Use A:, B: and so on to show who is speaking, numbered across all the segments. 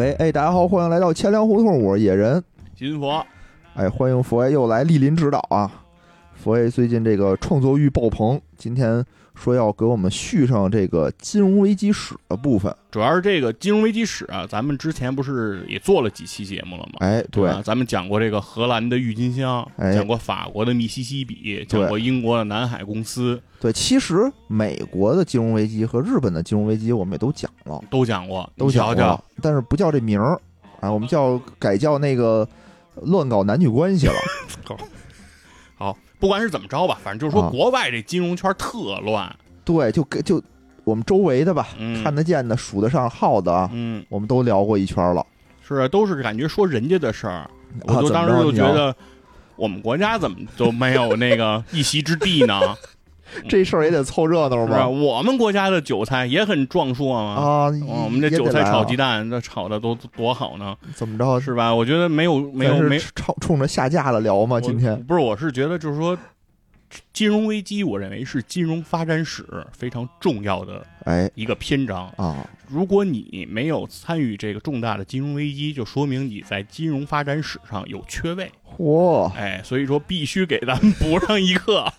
A: 喂，哎，大家好，欢迎来到千粮胡同，我是野人。
B: 金佛，
A: 哎，欢迎佛爷又来莅临指导啊！佛爷最近这个创作欲爆棚，今天说要给我们续上这个金融危机史的部分。
B: 主要是这个金融危机史啊，咱们之前不是也做了几期节目了吗？
A: 哎，对，
B: 啊，咱们讲过这个荷兰的郁金香，
A: 哎。
B: 讲过法国的密西西比，讲过英国的南海公司，
A: 对，其实美国的金融危机和日本的金融危机我们也都讲了，
B: 都讲过，
A: 都讲过，但是不叫这名儿。啊，我们叫改叫那个乱搞男女关系了。
B: 好，不管是怎么着吧，反正就是说
A: 啊
B: 国外这金融圈特乱，
A: 对，就跟就我们周围的吧，
B: 嗯
A: 看得见的、数得上号的啊，
B: 嗯，
A: 我们都聊过一圈了。
B: 是啊，都是感觉说人家的事儿，我
A: 啊
B: 就当时就觉得。我们国家怎么都没有那个一席之地呢？
A: 这事儿也得凑热闹
B: 是吧？
A: 吧？
B: 我们国家的韭菜也很壮硕嘛。
A: 啊，
B: 哦我们这韭菜炒鸡蛋，那炒的都多好呢，
A: 怎么着？
B: 是吧？我觉得没有没有没
A: 冲冲着下架了聊吗？今天
B: 不是，我是觉得就是说，金融危机，我认为是金融发展史非常重要的
A: 哎
B: 一个篇章。
A: 啊，
B: 如果你没有参与这个重大的金融危机，就说明你在金融发展史上有缺位。
A: 嚯，
B: 哎，所以说必须给咱们 补上一课。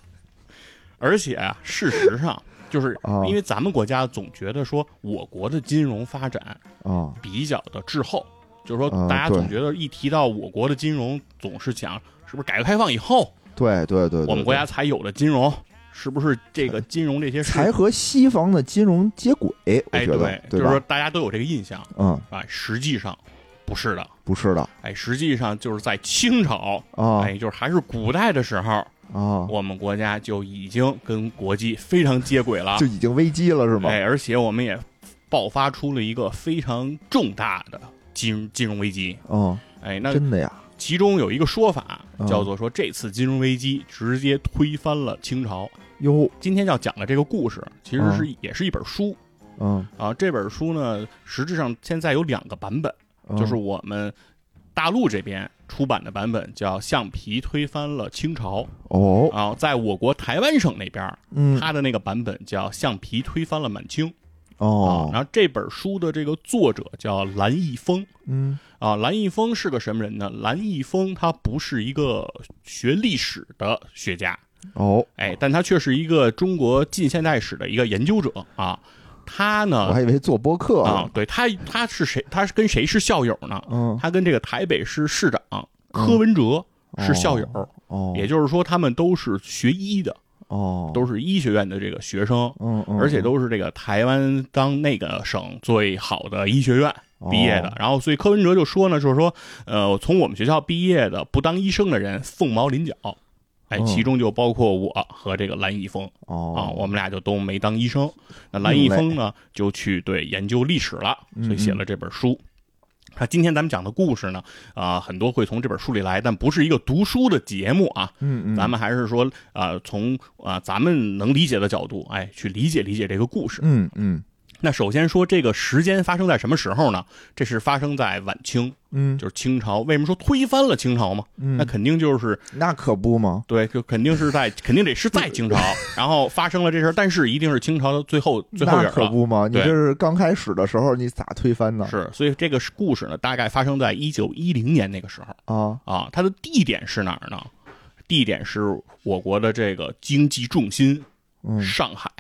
B: 而且啊，事实上，就是
A: 啊。
B: 因为咱们国家总觉得说我国的金融发展
A: 啊。
B: 比较的滞后，就是说
A: 嗯
B: 大家总觉得一提到我国的金融，总是讲是不是改革开放以后
A: 对对对，
B: 我们国家才有的金融，是不是这个金融这些事
A: 才和西方的金融接轨，
B: 哎对，就是说？大家都有这个印象
A: 嗯，
B: 啊，实际上不是的，
A: 不是的。
B: 哎，实际上就是在清朝，
A: 啊。
B: 哎，就是还是古代的时候，
A: 啊，
B: 我们国家就已经跟国际非常接轨了。
A: 就，已经危机了是吗？
B: 哎，而且我们也爆发出了一个非常重大的金金融危机，
A: 哦，
B: 哎，那
A: 真的呀，
B: 其中有一个说法
A: 嗯
B: 叫做说这次金融危机直接推翻了清朝。
A: 哟，
B: 今天要讲的这个故事，其实是也是一本书。
A: 嗯，
B: 啊。这本书呢，实质上现在有两个版本，
A: 嗯
B: 就是我们大陆这边出版的版本叫《橡皮推翻了清朝》
A: 哦，
B: 啊，在我国台湾省那边，
A: 嗯，
B: 他的那个版本叫《橡皮推翻了满清》啊。
A: 哦，
B: 然后这本书的这个作者叫蓝奕峰。
A: 嗯
B: 啊，蓝奕峰是个什么人呢？蓝奕峰他不是一个学历史的学家，
A: 哦，
B: 哎，但他却是一个中国近现代史的一个研究者啊。他呢我，
A: 还以为做播客。
B: 啊，，对他他是谁？他是跟谁是校友呢？
A: 嗯，
B: 他跟这个台北市市长柯文哲是校友，
A: 哦，
B: 也就是说他们都是学医的，
A: 哦，
B: 都是医学院的这个学生，
A: 嗯嗯，
B: 而且都是这个台湾当那个省最好的医学院。毕业的。
A: 哦，
B: 然后所以柯文哲就说呢，就是说，呃，从我们学校毕业的不当医生的人凤毛麟角，哎，
A: 嗯。
B: 其中就包括我和这个蓝一峰。
A: 哦。
B: 啊，我们俩就都没当医生。那蓝一峰呢，就去对研究历史了，
A: 嗯
B: 所以写了这本书。那今天咱们讲的故事呢，啊、很多会从这本书里来，但不是一个读书的节目啊，
A: 嗯嗯，
B: 咱们还是说，啊，从啊、咱们能理解的角度，哎，去理解理解这个故事。
A: 嗯嗯
B: 那首先说这个时间发生在什么时候呢？这是发生在晚清，
A: 嗯，
B: 就是清朝。为什么说推翻了清朝嘛？
A: 嗯
B: 那肯定就是
A: 那可不嘛，
B: 对，就肯定是在，肯定得是在清朝，然后发生了这事儿，但是一定是清朝的最后最后
A: 那
B: 影了。
A: 可不嘛，你
B: 对
A: 这是刚开始的时候，你咋推翻呢？
B: 是，所以这个故事呢，大概发生在一九一零年那个时候
A: 啊，
B: 啊。它的地点是哪儿呢？地点是我国的这个经济重心
A: 嗯，
B: 上海。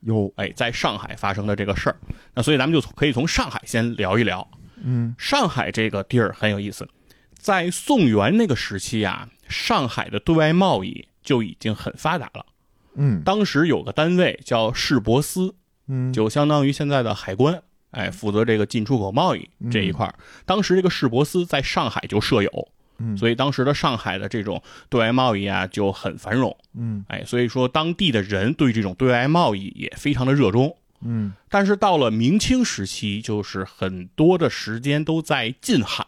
A: 有，
B: 哎，在上海发生的这个事儿，那所以咱们就可以从上海先聊一聊。
A: 嗯
B: 上海这个地儿很有意思，在宋元那个时期啊，上海的对外贸易就已经很发达了。
A: 嗯
B: 当时有个单位叫市舶司，
A: 嗯，
B: 就相当于现在的海关，哎，负责这个进出口贸易这一块儿。当时这个市舶司在上海就设有，
A: 嗯。
B: 所以当时的上海的这种对外贸易啊就很繁荣，
A: 嗯。
B: 哎，所以说当地的人对这种对外贸易也非常的热衷。
A: 嗯。
B: 但是到了明清时期，就是很多的时间都在近海，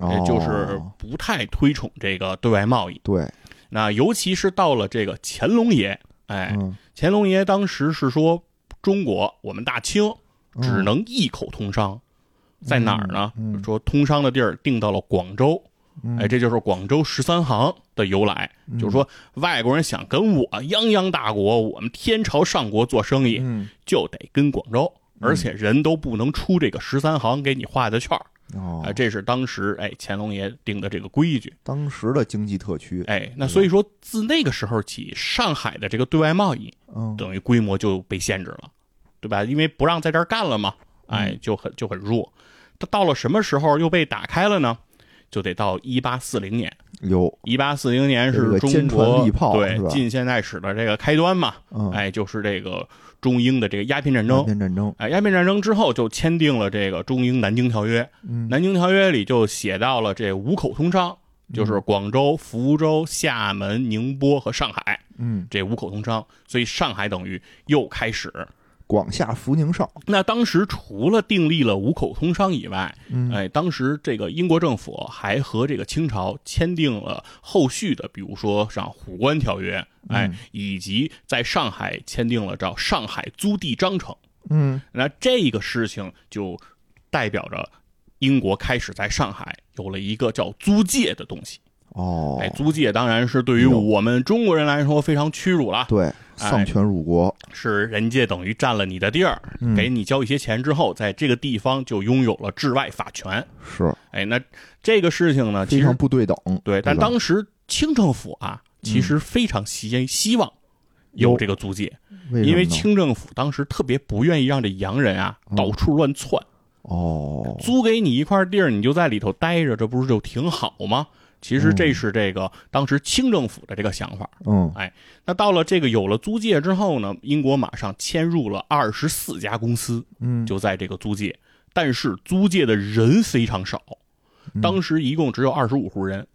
A: 哦。
B: 呃，就是不太推崇这个对外贸易。
A: 对，
B: 那尤其是到了这个乾隆爷，哎，
A: 嗯。
B: 乾隆爷当时是说，中国我们大清
A: 嗯。
B: 只能一口通商，在哪儿呢？
A: 嗯嗯。
B: 说通商的地儿定到了广州，
A: 嗯
B: 哎，这就是广州十三行的由来。就是说，外国人想跟我泱泱大国，我们天朝上国做生意，
A: 嗯
B: 就得跟广州。而且人都不能出这个十三行给你画的券儿。
A: 哦
B: 哎，，这是当时哎乾隆爷定的这个规矩。
A: 当时的经济特区，
B: 哎，那所以说自那个时候起，上海的这个对外贸易
A: 嗯，
B: 等于规模就被限制了，对吧？因为不让在这儿干了嘛，哎
A: 嗯，
B: 就很就很弱。它到了什么时候又被打开了呢？就得到一八四零年。
A: 有，
B: 一八四零年是中国对近现代史的这个开端嘛，
A: 嗯，
B: 哎，就是这个中英的这个鸦片战
A: 鸦
B: 争。
A: 片战争，
B: 哎，鸦片战争之后就签订了这个中英南京条约。
A: 嗯，
B: 南京条约里就写到了这五口通商，就是广州、福州、厦门、宁波和上海
A: 嗯，
B: 这五口通商，所以上海等于又开始。
A: 广厦福宁少，
B: 那当时除了订立了五口通商以外，
A: 嗯，
B: 哎，当时这个英国政府还和这个清朝签订了后续的，比如说像虎关条约，哎，
A: 嗯
B: 以及在上海签订了叫上海租地章程。
A: 嗯，
B: 那这个事情就代表着英国开始在上海有了一个叫租界的东西。
A: 哦，
B: 哎，租界当然是对于我们中国人来说非常屈辱了，
A: 对，
B: 哎
A: 丧权辱国，
B: 是人家等于占了你的地儿，
A: 嗯。
B: 给你交一些钱之后，在这个地方就拥有了治外法权。
A: 是。
B: 哎，那这个事情呢，其实
A: 非常不对等，
B: 对，但当时清政府啊，其实非常希希望有这个租界，因为清政府当时特别不愿意让这洋人啊
A: 嗯。
B: 到处乱窜，
A: 哦，
B: 租给你一块地儿，你就在里头待着，这不是就挺好吗？其实这是这个当时清政府的这个想法。
A: 嗯，哎
B: 那到了这个有了租界之后呢，英国马上迁入了二十四家公司，
A: 嗯，
B: 就在这个租界，但是租界的人非常少，当时一共只有二十五户人，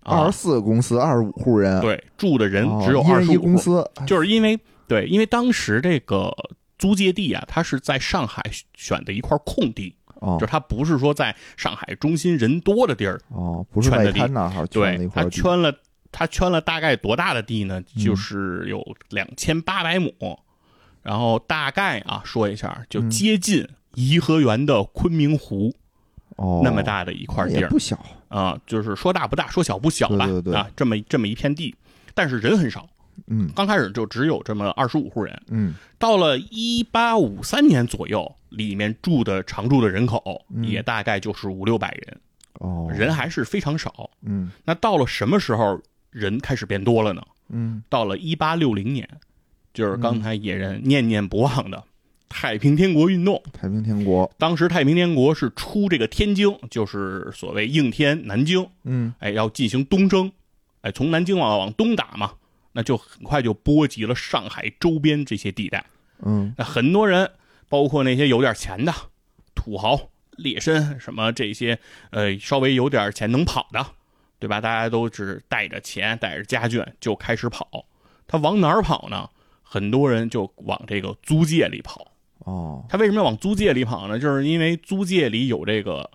B: 啊
A: 二十，四个公司，二十五户人，
B: 对，住的人
A: 哦
B: 只有二十五户，
A: 公司，
B: 就是因为对，因为当时这个租界地啊，它是在上海选的一块空地，
A: 哦。
B: 就是它不是说在上海中心人多的地儿，
A: 哦，不是外
B: 圈的地
A: 滩那儿
B: 对
A: 一，块
B: 它，圈了它圈了大概多大的地呢？
A: 嗯。
B: 就是有两千八百亩，然后大概啊说一下，就
A: 嗯。
B: 接近颐和园的昆明湖
A: 哦，
B: 那么大的一块地儿。
A: 也不小，
B: 啊，就是说大不大，说小不小吧
A: 对对对。
B: 啊，这么这么一片地，但是人很少，
A: 嗯。
B: 刚开始就只有这么二十五户人，
A: 嗯。
B: 到了一八五三年左右，里面住的常住的人口
A: 嗯。
B: 也大概就是五六百人，
A: 哦，
B: 人还是非常少。
A: 嗯。
B: 那到了什么时候人开始变多了呢？
A: 嗯。
B: 到了一八六零年，就是刚才野人念念不忘的太平天国运动。
A: 太平天国，
B: 当时太平天国是出这个天津，就是所谓应天南京，
A: 嗯。
B: 哎，要进行东征，哎，从南京往往东打嘛，那就很快就波及了上海周边这些地带。
A: 嗯
B: 那很多人，包括那些有点钱的土豪、劣绅什么这些，呃，稍微有点钱能跑的，对吧？大家都只带着钱、带着家眷就开始跑。他往哪儿跑呢？很多人就往这个租界里跑。
A: 哦，
B: 他为什么要往租界里跑呢？就是因为租界里有这个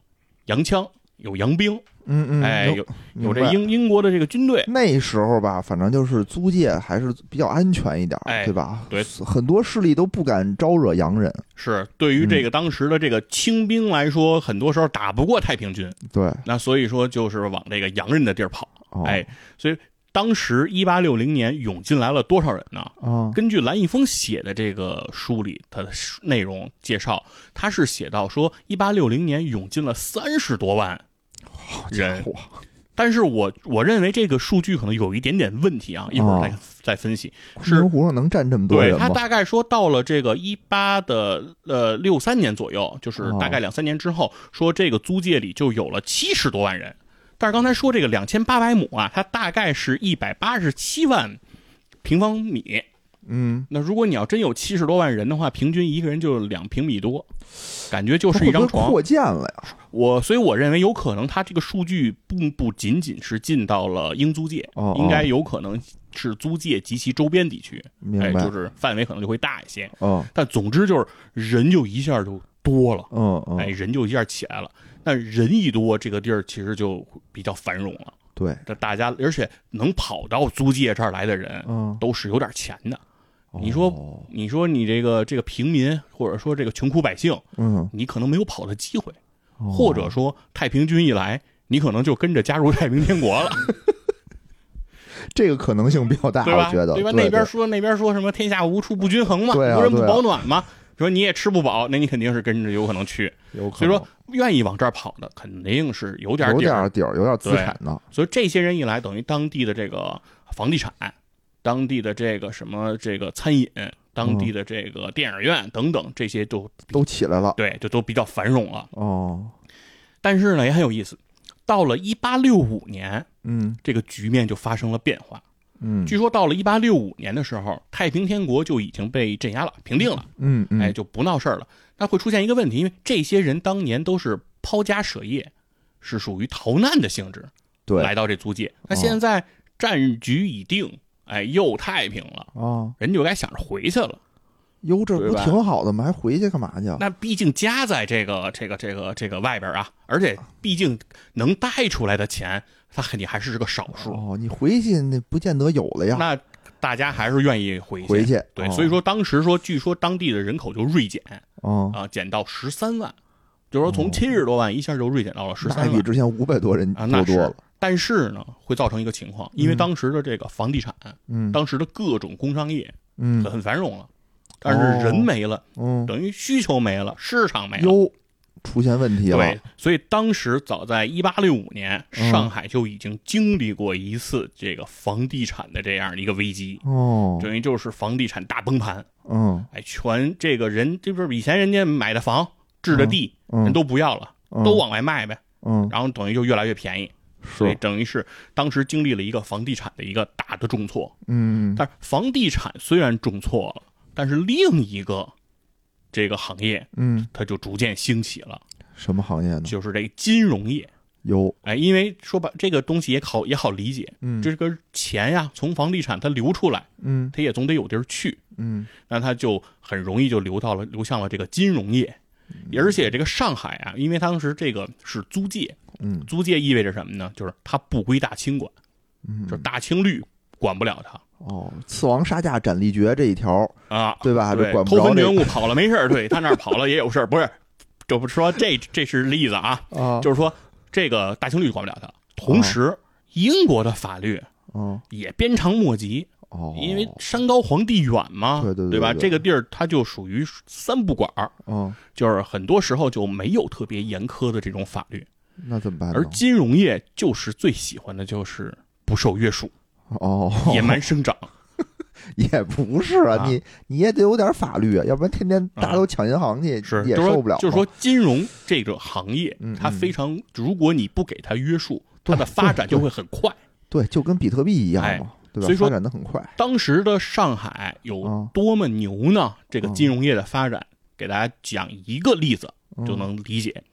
B: 洋枪，有洋兵，
A: 嗯嗯，
B: 哎，有有这英英国的这个军队。
A: 那时候吧，反正就是租界还是比较安全一点对吧？
B: 对，
A: 很多势力都不敢招惹洋人，
B: 是对于这个当时的这个清兵来说，很多时候打不过太平军，
A: 对，
B: 那所以说就是往这个洋人的地儿跑。
A: 哦，
B: 哎，所以当时一八六零年涌进来了多少人呢？
A: 啊，
B: 根据蓝毅峰写的这个书里，他的内容介绍，他是写到说，一八六零年涌进了三十多万 人，
A: 哇，
B: 但是我我认为这个数据可能有一点点问题啊，一会儿再、
A: 哦
B: 再分析。
A: 昆明湖上能站这么多
B: 对他？大概说到了这个一八的呃六三年左右，就是
A: 哦
B: 大概两三年之后，说这个租界里就有了七十多万人。但是刚才说这个两千八百亩啊，它大概是一百八十七万平方米。
A: 嗯，
B: 那如果你要真有七十多万人的话，平均一个人就两平米多，感觉就是一张床。
A: 扩建了呀？
B: 我所以我认为有可能它这个数据并不仅仅是进到了英租界，
A: 哦哦
B: 应该有可能是租界及其周边地区，哎，
A: 明白，
B: 就是范围可能就会大一些。
A: 嗯
B: 但总之就是人就一下就多了，
A: 嗯嗯，
B: 哎，人就一下起来了。但人一多，这个地儿其实就比较繁荣了。
A: 对，
B: 这大家，而且能跑到租界这儿来的人，
A: 嗯，
B: 都是有点钱的。你说
A: 哦
B: 你说你这个这个平民，或者说这个穷苦百姓，
A: 嗯，
B: 你可能没有跑的机会，
A: 哦
B: 或者说太平军一来，你可能就跟着加入太平天国了，
A: 这个可能性比较大？我觉得，
B: 对吧？那边说那边说什么天下无处不均衡嘛，
A: 对啊
B: 无人不保暖嘛。说你也吃不饱，那你肯定是跟着有可能去。
A: 有可能
B: 所以说，愿意往这儿跑的，肯定是有点儿
A: 点底儿，有点资产的。
B: 所以这些人一来，等于当地的这个房地产、当地的这个什么这个餐饮、当地的这个电影院等等，这些都
A: 都起来了。
B: 对，就都比较繁荣了。
A: 哦，
B: 但是呢，也很有意思，到了一八六五年，
A: 嗯
B: 这个局面就发生了变化。
A: 嗯
B: 据说到了一八六五年的时候，太平天国就已经被镇压了、平定了，
A: 嗯嗯，
B: 哎，就不闹事儿了。那会出现一个问题，因为这些人当年都是抛家舍业，是属于逃难的性质，
A: 对
B: 来到这租界。那现在战局已定，哎，又太平了，
A: 啊，
B: 人就该想着回去了。
A: 哟，这不挺好的吗？还回去干嘛去？
B: 那毕竟家在这个这个这个这个外边啊，而且毕竟能带出来的钱，他肯定还是个少数。
A: 哦，你回去那不见得有了呀。
B: 那大家还是愿意回去。
A: 回去
B: 对，
A: 哦
B: 所以说当时说，据说当地的人口就锐减
A: 哦，
B: 啊，减到十三万，就是说从七十多万一下就锐减到了十
A: 那
B: 三万
A: 比之前五百多人
B: 啊，那是
A: 多多了。。
B: 但是呢，会造成一个情况，因为
A: 嗯
B: 当时的这个房地产，
A: 嗯
B: 当时的各种工商业
A: 嗯
B: 很繁荣了，但是人没了，
A: 嗯，
B: 等于需求没了，市场没了。
A: 哟，出现问题了。
B: 对，所以当时早在一八六五年，
A: 嗯
B: 上海就已经经历过一次这个房地产的这样的一个危机，
A: 哦，
B: 等于就是房地产大崩盘。
A: 嗯
B: 哎，全这个人，这不是以前人家买的房、置的地，
A: 嗯，
B: 人都不要了，
A: 嗯
B: 都往外卖呗，
A: 嗯
B: 然后等于就越来越便宜，所以等于是当时经历了一个房地产的一个大的重挫。
A: 嗯
B: 但是房地产虽然重挫了，但是另一个这个行业
A: 嗯，
B: 它就逐渐兴起了，
A: 什么行业呢？
B: 就是这个金融业。
A: 有
B: 哎，因为说白这个东西也好也好理解，
A: 嗯
B: 这个钱呀从房地产它流出来，
A: 嗯
B: 它也总得有地儿去，
A: 嗯
B: 那它就很容易就流到了流向了这个金融业。
A: 嗯
B: 而且这个上海啊，因为当时这个是租界，
A: 嗯
B: 租界意味着什么呢？就是它不归大清管，
A: 嗯
B: 就是大清律管不了它
A: 哦，刺王杀价斩立决这一条，
B: 啊，
A: 对吧？这
B: 对，
A: 管不着这
B: 偷坟掘墓跑了没事儿，对他那儿跑了也有事儿，不是？这不是说这这是例子啊，
A: 啊，
B: 就是说这个大清律管不了他。同时，英国的法律
A: 哦
B: 也鞭长莫及，
A: 哦，
B: 因为山高皇帝远嘛，
A: 对对对
B: 吧？
A: 对
B: 这个地儿它就属于三不管儿，
A: 嗯，
B: 就是很多时候就没有特别严苛的这种法律，
A: 那怎么办呢？
B: 而金融业就是最喜欢的就是不受约束、
A: 哦，
B: 野蛮生长。
A: 也不是啊，
B: 啊
A: 你你也得有点法律啊，要不然天天大家都抢银行去，
B: 是，就是
A: 也受不了。
B: 就是说，金融这个行业
A: 嗯，
B: 它
A: 嗯
B: 非常，如果你不给它约束，它的发展就会很快。
A: 对，就跟比特币一样
B: 哎
A: 嘛，对吧？
B: 所以说
A: 发展的很快。
B: 当时的上海有
A: 嗯
B: 多么牛呢？这个金融业的发展，给大家讲一个例子就
A: 嗯
B: 能理解。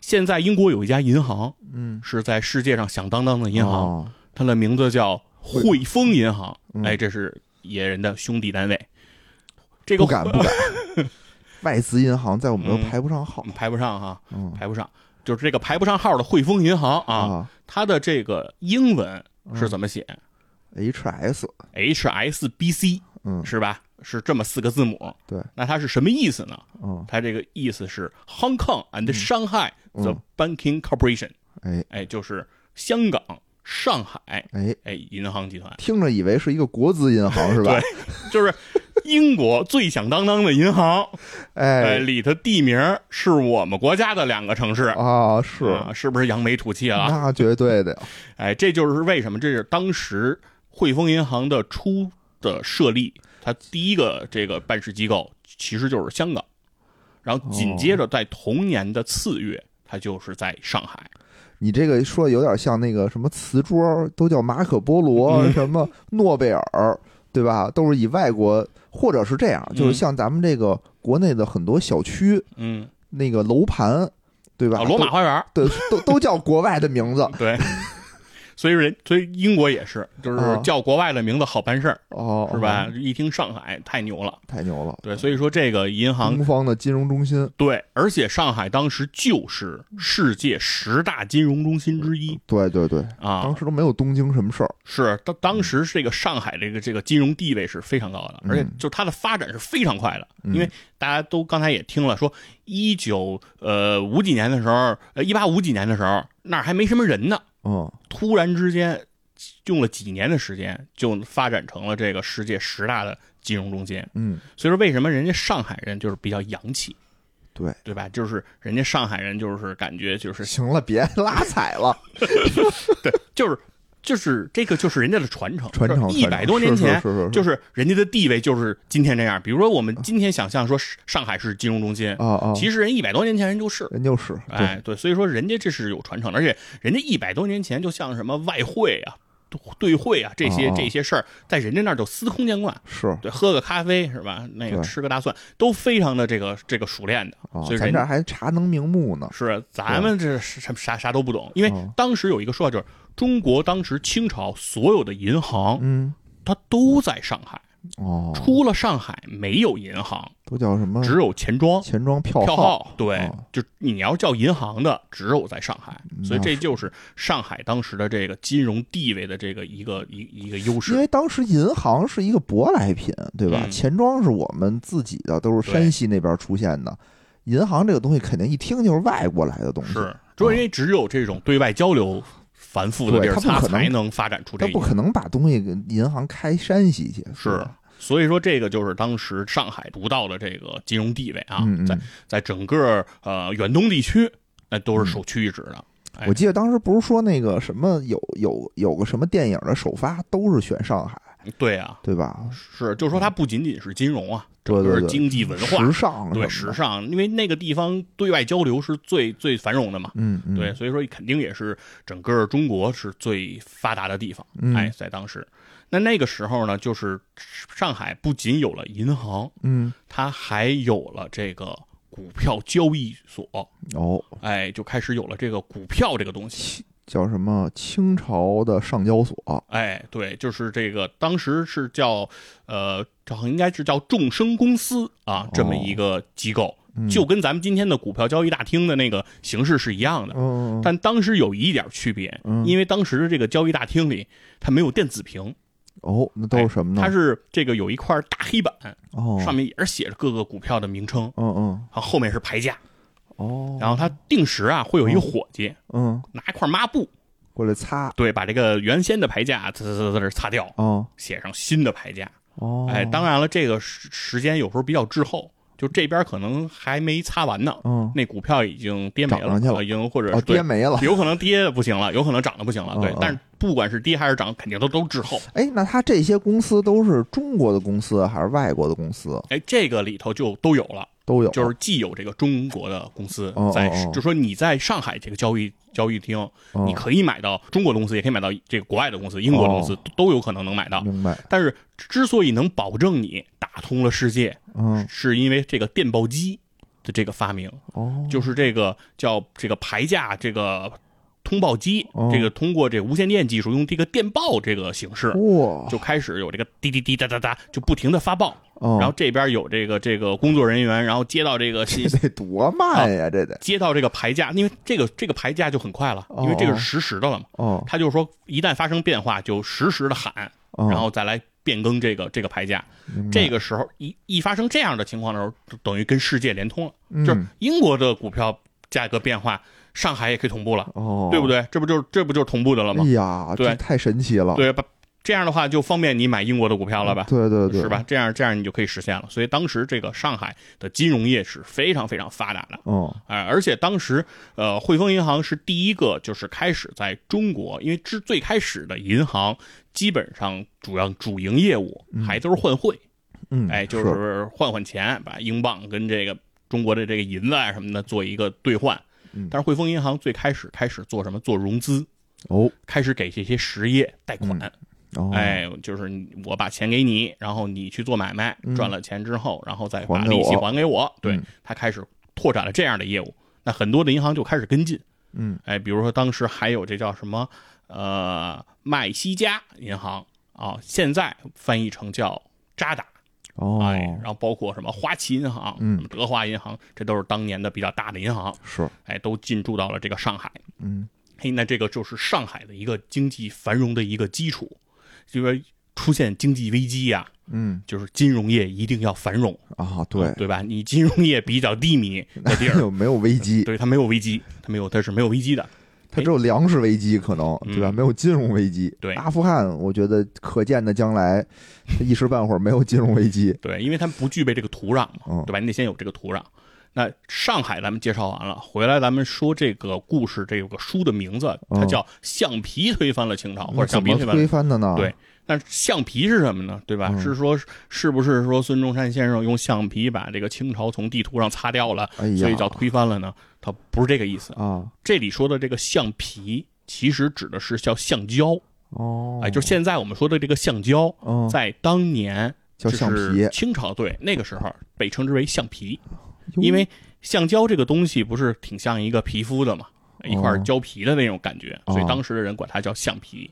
B: 现在英国有一家银行
A: 嗯，
B: 是在世界上响当当的银行，
A: 哦
B: 它的名字叫汇丰银行。
A: 嗯
B: 哎，这是野人的兄弟单位。这个
A: 不敢 不敢，外资银行在我们这儿
B: 嗯
A: 排不上号。
B: 排不上哈，
A: 嗯
B: 排不上。就是这个排不上号的汇丰银行啊，
A: 啊
B: 它的这个英文是怎么写、，HS，h s b c
A: 嗯
B: 是吧？是这么四个字母。
A: 对，
B: 那它是什么意思呢？
A: 嗯，
B: 它这个意思是 Hong Kong and Shanghai
A: 嗯
B: the Banking Corporation，、
A: 哎
B: 哎，就是香港、上海
A: 哎，
B: 哎银行集团，
A: 听着以为是一个国资银行是吧？
B: 对就是英国最响当当的银行。哎，
A: 哎
B: 里头地名是我们国家的两个城市。
A: 啊，是，
B: 啊，是不是扬眉吐气了？
A: 那绝对的呀。
B: 哎，这就是为什么，这是当时汇丰银行的初的设立，它第一个这个办事机构其实就是香港，然后紧接着在同年的次月，它就是在上海。
A: 你这个说有点像那个什么瓷桌，都叫马可波罗，
B: 嗯
A: 什么诺贝尔，对吧？都是以外国，或者是这样，就是
B: 嗯
A: 像咱们这个国内的很多小区
B: 嗯，
A: 那个楼盘，对吧？
B: 啊，罗马花园，
A: 对，都都叫国外的名字
B: 对。所以人，所以英国也是，就是
A: 啊。
B: 叫国外的名字好办事儿，
A: 哦，
B: 是吧？？一听上海太牛了，
A: 太牛了，
B: 对，所以说这个银行
A: 东方的金融中心，
B: 对，而且上海当时就是世界十大金融中心之一
A: 对对对，
B: 啊。
A: 当，时都没有东京什么事儿，
B: 是当当时这个上海这个这个金融地位是非常高的，而且
A: 嗯。
B: 就它的发展是非常快的，
A: 嗯。
B: 因为大家都刚才也听了，说一九呃五几年的时候，呃一八五几年的时候，那儿还没什么人呢，
A: 嗯，
B: 突然之间用了几年的时间，就发展成了这个世界十大的金融中心。
A: 嗯，
B: 所以说，为什么人家上海人就是比较洋气，
A: 对，
B: 对吧？就是人家上海人就是感觉就是
A: 行了，别拉踩了，
B: 对，就是就是这个就是人家的传承，
A: 传承
B: 一百多年前就是人家的地位就是今天这样。比如说我们今天想象说上海是金融中心，
A: 啊啊，
B: 其实人一百多年前人就是。
A: 人就是，对。
B: 哎，对，所以说人家这是有传承的，而且人家一百多年前就像什么外汇啊、兑汇啊这些这些事儿，在人家那儿就司空见惯。
A: 是。
B: 对，喝个咖啡是吧？那个吃个大蒜都非常的这个这个熟练的，
A: 啊，
B: 所以人
A: 咱这还茶能明目呢，
B: 是咱们这是啥啥啥都不懂，因为
A: 哦
B: 当时有一个说法，就是中国当时清朝所有的银行，
A: 嗯，
B: 它都在上海，
A: 哦，
B: 除了上海没有银行，
A: 都叫什么？
B: 只有钱庄。
A: 钱庄票
B: 票号对
A: 哦，
B: 就你要叫银行的，只有在上海，所以这就是上海当时的这个金融地位的这个一个一一个优势因。
A: 为当时银行是一个舶来品，对吧？
B: 嗯
A: 钱庄是我们自己的，都是山西那边出现的。银行这个东西肯定一听就是外国来的东西，
B: 是，主要因为只有这种对外交流繁复的地儿，它
A: 它不可能
B: 才能发展出这
A: 不可能把东西给银行开山西去，
B: 是，所以说这个就是当时上海独到的这个金融地位啊，
A: 嗯嗯。
B: 在在整个呃远东地区，那都是首屈一指的。哎。
A: 我记得当时不是说那个什么有有有个什么电影的首发都是选上海，
B: 对啊，
A: 对吧？
B: 是，就是说它不仅仅是金融啊，整个经济文化
A: 时，尚
B: 对时尚，因为那个地方对外交流是最最繁荣的嘛。
A: 嗯嗯，
B: 对，所以说肯定也是整个中国是最发达的地方。
A: 嗯
B: 哎，在当时，那那个时候呢，就是上海不仅有了银行，
A: 嗯
B: 它还有了这个股票交易所。
A: 哦，
B: 哎，就开始有了这个股票这个东西。
A: 叫什么清朝的上交所，
B: 哎，对，就是这个，当时是叫呃，好像应该是叫众生公司啊，这么一个机构，就跟咱们今天的股票交易大厅的那个形式是一样的。
A: 嗯，
B: 但当时有一点区别，
A: 嗯。
B: 因为当时的这个交易大厅里它没有电子屏，
A: 哦，那都是什么呢？
B: 它是这个有一块大黑板，
A: 哦，
B: 上面也是写着各个股票的名称，
A: 嗯嗯。
B: 然后后面是牌价，
A: 哦，
B: 然后他定时啊会有一个伙计
A: 嗯
B: 拿一块抹布，
A: 过来擦，
B: 对，把这个原先的牌价擦擦擦擦擦掉，
A: 哦
B: 写上新的牌价。
A: 哦，
B: 哎，当然了，这个时时间有时候比较滞后，就这边可能还没擦完呢，
A: 嗯
B: 那股票已经跌没了，已经或者
A: 跌没了，
B: 有可能跌的不行了，有可能涨的不行了，对
A: 嗯嗯。
B: 但是不管是跌还是涨，肯定都都滞后。
A: 哎，那他这些公司都是中国的公司还是外国的公司？
B: 哎，这个里头就都有了，
A: 都有，
B: 就是既有这个中国的公司在
A: 哦哦。哦，
B: 就说你在上海这个交易交易厅，
A: 哦。
B: 你可以买到中国的公司，也可以买到这个国外的公司，英国的公司
A: 哦
B: 都有可能能买到。
A: 明白，
B: 但是之所以能保证你打通了世界，
A: 嗯。
B: 是因为这个电报机的这个发明，
A: 哦，
B: 就是这个叫这个牌价这个通报机，
A: 哦。
B: 这个通过这无线电技术，用这个电报这个形式，
A: 哇，
B: 就开始有这个滴滴滴哒哒哒，就不停的发报。
A: 哦。
B: 然后这边有这个这个工作人员，然后接到这个信
A: 这得多慢呀，这得。
B: 接到这个牌价，因为这个这个牌价就很快了，因为这个是实时的了嘛。
A: 哦，
B: 他就是说，一旦发生变化，就实时的喊，
A: 哦。
B: 然后再来变更这个这个牌价。这个时候一一发生这样的情况的时候，就等于跟世界连通了。
A: 嗯。
B: 就是英国的股票价格变化，上海也可以同步了，
A: 哦，
B: 对不？对？这不就是这不就是同步的了吗
A: 哎？呀，
B: 对
A: 太神奇了，
B: 对吧？这样的话就方便你买英国的股票了吧？
A: 对对对，
B: 是吧？？这样这样你就可以实现了。所以当时这个上海的金融业是非常非常发达的。
A: 哦，
B: 哎，而且当时，呃，汇丰银行是第一个，就是开始在中国，因为之最开始的银行基本上主要主营业务还都是换汇，
A: 嗯，
B: 哎，就是换换钱，把英镑跟这个中国的这个银子啊什么的做一个兑换。
A: 嗯
B: 但是汇丰银行最开始开始做什么？做融资，
A: 哦
B: 开始给这些实业贷款。
A: 哦，
B: 哎，就是我把钱给你，然后你去做买卖，
A: 嗯
B: 赚了钱之后，然后再把利息还给我。对
A: 嗯
B: 他开始拓展了这样的业务，那很多的银行就开始跟进。
A: 嗯
B: 哎，比如说当时还有这叫什么呃麦西加银行啊，现在翻译成叫渣打。
A: 哦，
B: 哎，然后包括什么花旗银行、
A: 嗯
B: 什么德华银行，这都是当年的比较大的银行，
A: 是，
B: 哎，都进驻到了这个上海。
A: 嗯
B: 嘿，那这个就是上海的一个经济繁荣的一个基础，就是出现经济危机呀、
A: 嗯
B: 就是金融业一定要繁荣，
A: 啊，对，
B: 对吧？你金融业比较低迷 那地儿，
A: 有没有危机？
B: 对它没有危机，它没有，它是没有危机的。
A: 它只有粮食危机可能，对吧？
B: 嗯
A: 没有金融危机。
B: 对
A: 阿富汗，我觉得可见的将来，一时半会儿没有金融危机。
B: 对，因为它不具备这个土壤嘛，
A: 嗯
B: 对吧？你得先有这个土壤。那上海咱们介绍完了，回来咱们说这个故事，这有个书的名字，它
A: 嗯
B: 叫《橡皮推翻了清朝》，或者橡皮推翻了
A: 推翻的呢？
B: 对但是橡皮是什么呢？对吧？
A: 嗯。
B: 是说是不是说孙中山先生用橡皮把这个清朝从地图上擦掉了，
A: 哎，
B: 所以叫推翻了呢？他不是这个意思。
A: 啊，
B: 这里说的这个橡皮，其实指的是叫橡胶，
A: 哦，
B: 哎，就是现在我们说的这个橡胶，
A: 嗯，
B: 在当年
A: 叫橡皮，
B: 清朝对那个时候被称之为橡皮，因为橡胶这个东西不是挺像一个皮肤的嘛，一块
A: 哦。
B: 胶皮的那种感觉，
A: 哦。
B: 所以当时的人管它叫橡皮。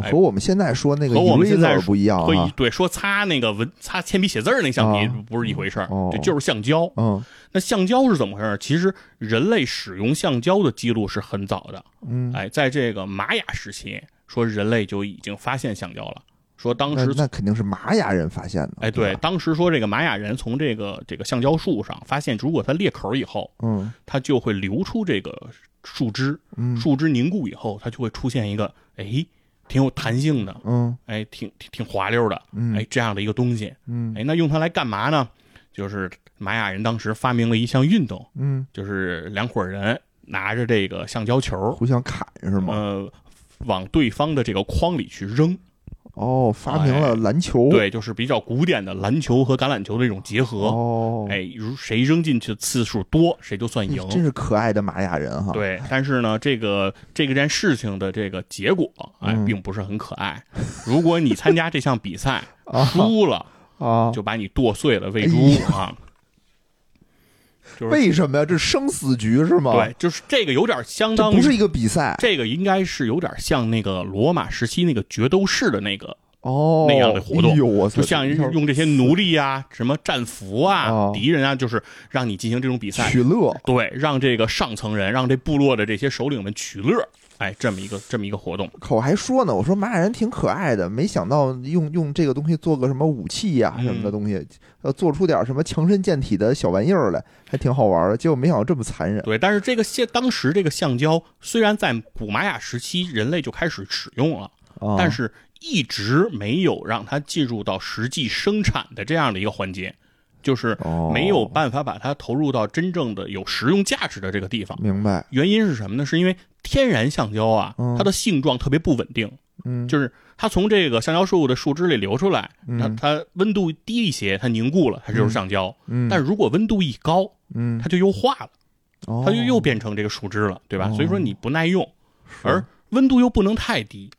A: 和我们现在说那个
B: 和我们现在
A: 不一样
B: 会
A: 啊。
B: 对说擦那个文擦铅笔写字儿那橡皮
A: 哦
B: 不是一回事儿就是橡胶。
A: 嗯
B: 那橡胶是怎么回事？其实人类使用橡胶的记录是很早的，
A: 嗯，
B: 哎，在这个玛雅时期，说人类就已经发现橡胶了。说当时，
A: 那那肯定是玛雅人发现的。
B: 哎，对，当时说这个玛雅人从这个这个橡胶树上发现，如果它裂口以后，
A: 嗯
B: 它就会流出这个树枝，
A: 嗯
B: 树枝凝固以后，它就会出现一个哎挺有弹性的，
A: 嗯
B: 哎挺挺挺滑溜的，
A: 嗯
B: 哎这样的一个东西。
A: 嗯
B: 哎，那用它来干嘛呢？就是玛雅人当时发明了一项运动，
A: 嗯，
B: 就是两伙人拿着这个橡胶球，
A: 互相砍是吗？
B: 呃，往对方的这个筐里去扔。
A: 哦，发明了篮球。
B: 对，就是比较古典的篮球和橄榄球的一种结合。
A: 哦，
B: 哎，如谁扔进去的次数多，谁就算赢。
A: 真是可爱的玛雅人哈。，
B: 对，但是呢，这个这个件事情的这个结果，哎，
A: 嗯
B: 并不是很可爱。如果你参加这项比赛
A: 啊
B: 输了，
A: 啊，
B: 就把你剁碎了喂猪
A: 哎
B: 啊。就是
A: 为什么呀？这生死局是吗？
B: 对，，就是这个有点相当于
A: 不是一个比赛
B: 这个应该是有点像那个罗马时期那个决斗士的那个，
A: 哦，
B: 那样的活动就像用这些奴隶啊、什么战俘啊、
A: 哦
B: 敌人啊，就是让你进行这种比赛，
A: 取乐。
B: 对，让这个上层人、让这部落的这些首领们取乐，哎，这么一个这么一个活动。
A: 可我还说呢，我说玛雅人挺可爱的，没想到用用这个东西做个什么武器呀、
B: 嗯
A: 什么的东西，呃，做出点什么强身健体的小玩意儿来，还挺好玩的。结果没想到这么残忍。
B: 对，但是这个现当时这个橡胶虽然在古玛雅时期人类就开始使用了，
A: 啊、
B: 但是一直没有让它进入到实际生产的这样的一个环节，就是
A: 哦。
B: 没有办法把它投入到真正的有实用价值的这个地方。
A: 明白，
B: 原因是什么呢？是因为天然橡胶啊
A: 嗯，
B: 它的性状特别不稳定，
A: 嗯，
B: 就是它从这个橡胶树的树枝里流出来，它
A: 嗯。
B: 它温度低一些，它凝固了，它就是橡胶。
A: 嗯，
B: 但如果温度一高，
A: 嗯，
B: 它就又化了，
A: 哦。
B: 它就又变成这个树枝了，对吧？
A: 哦。
B: 所以说你不耐用，而温度又不能太低，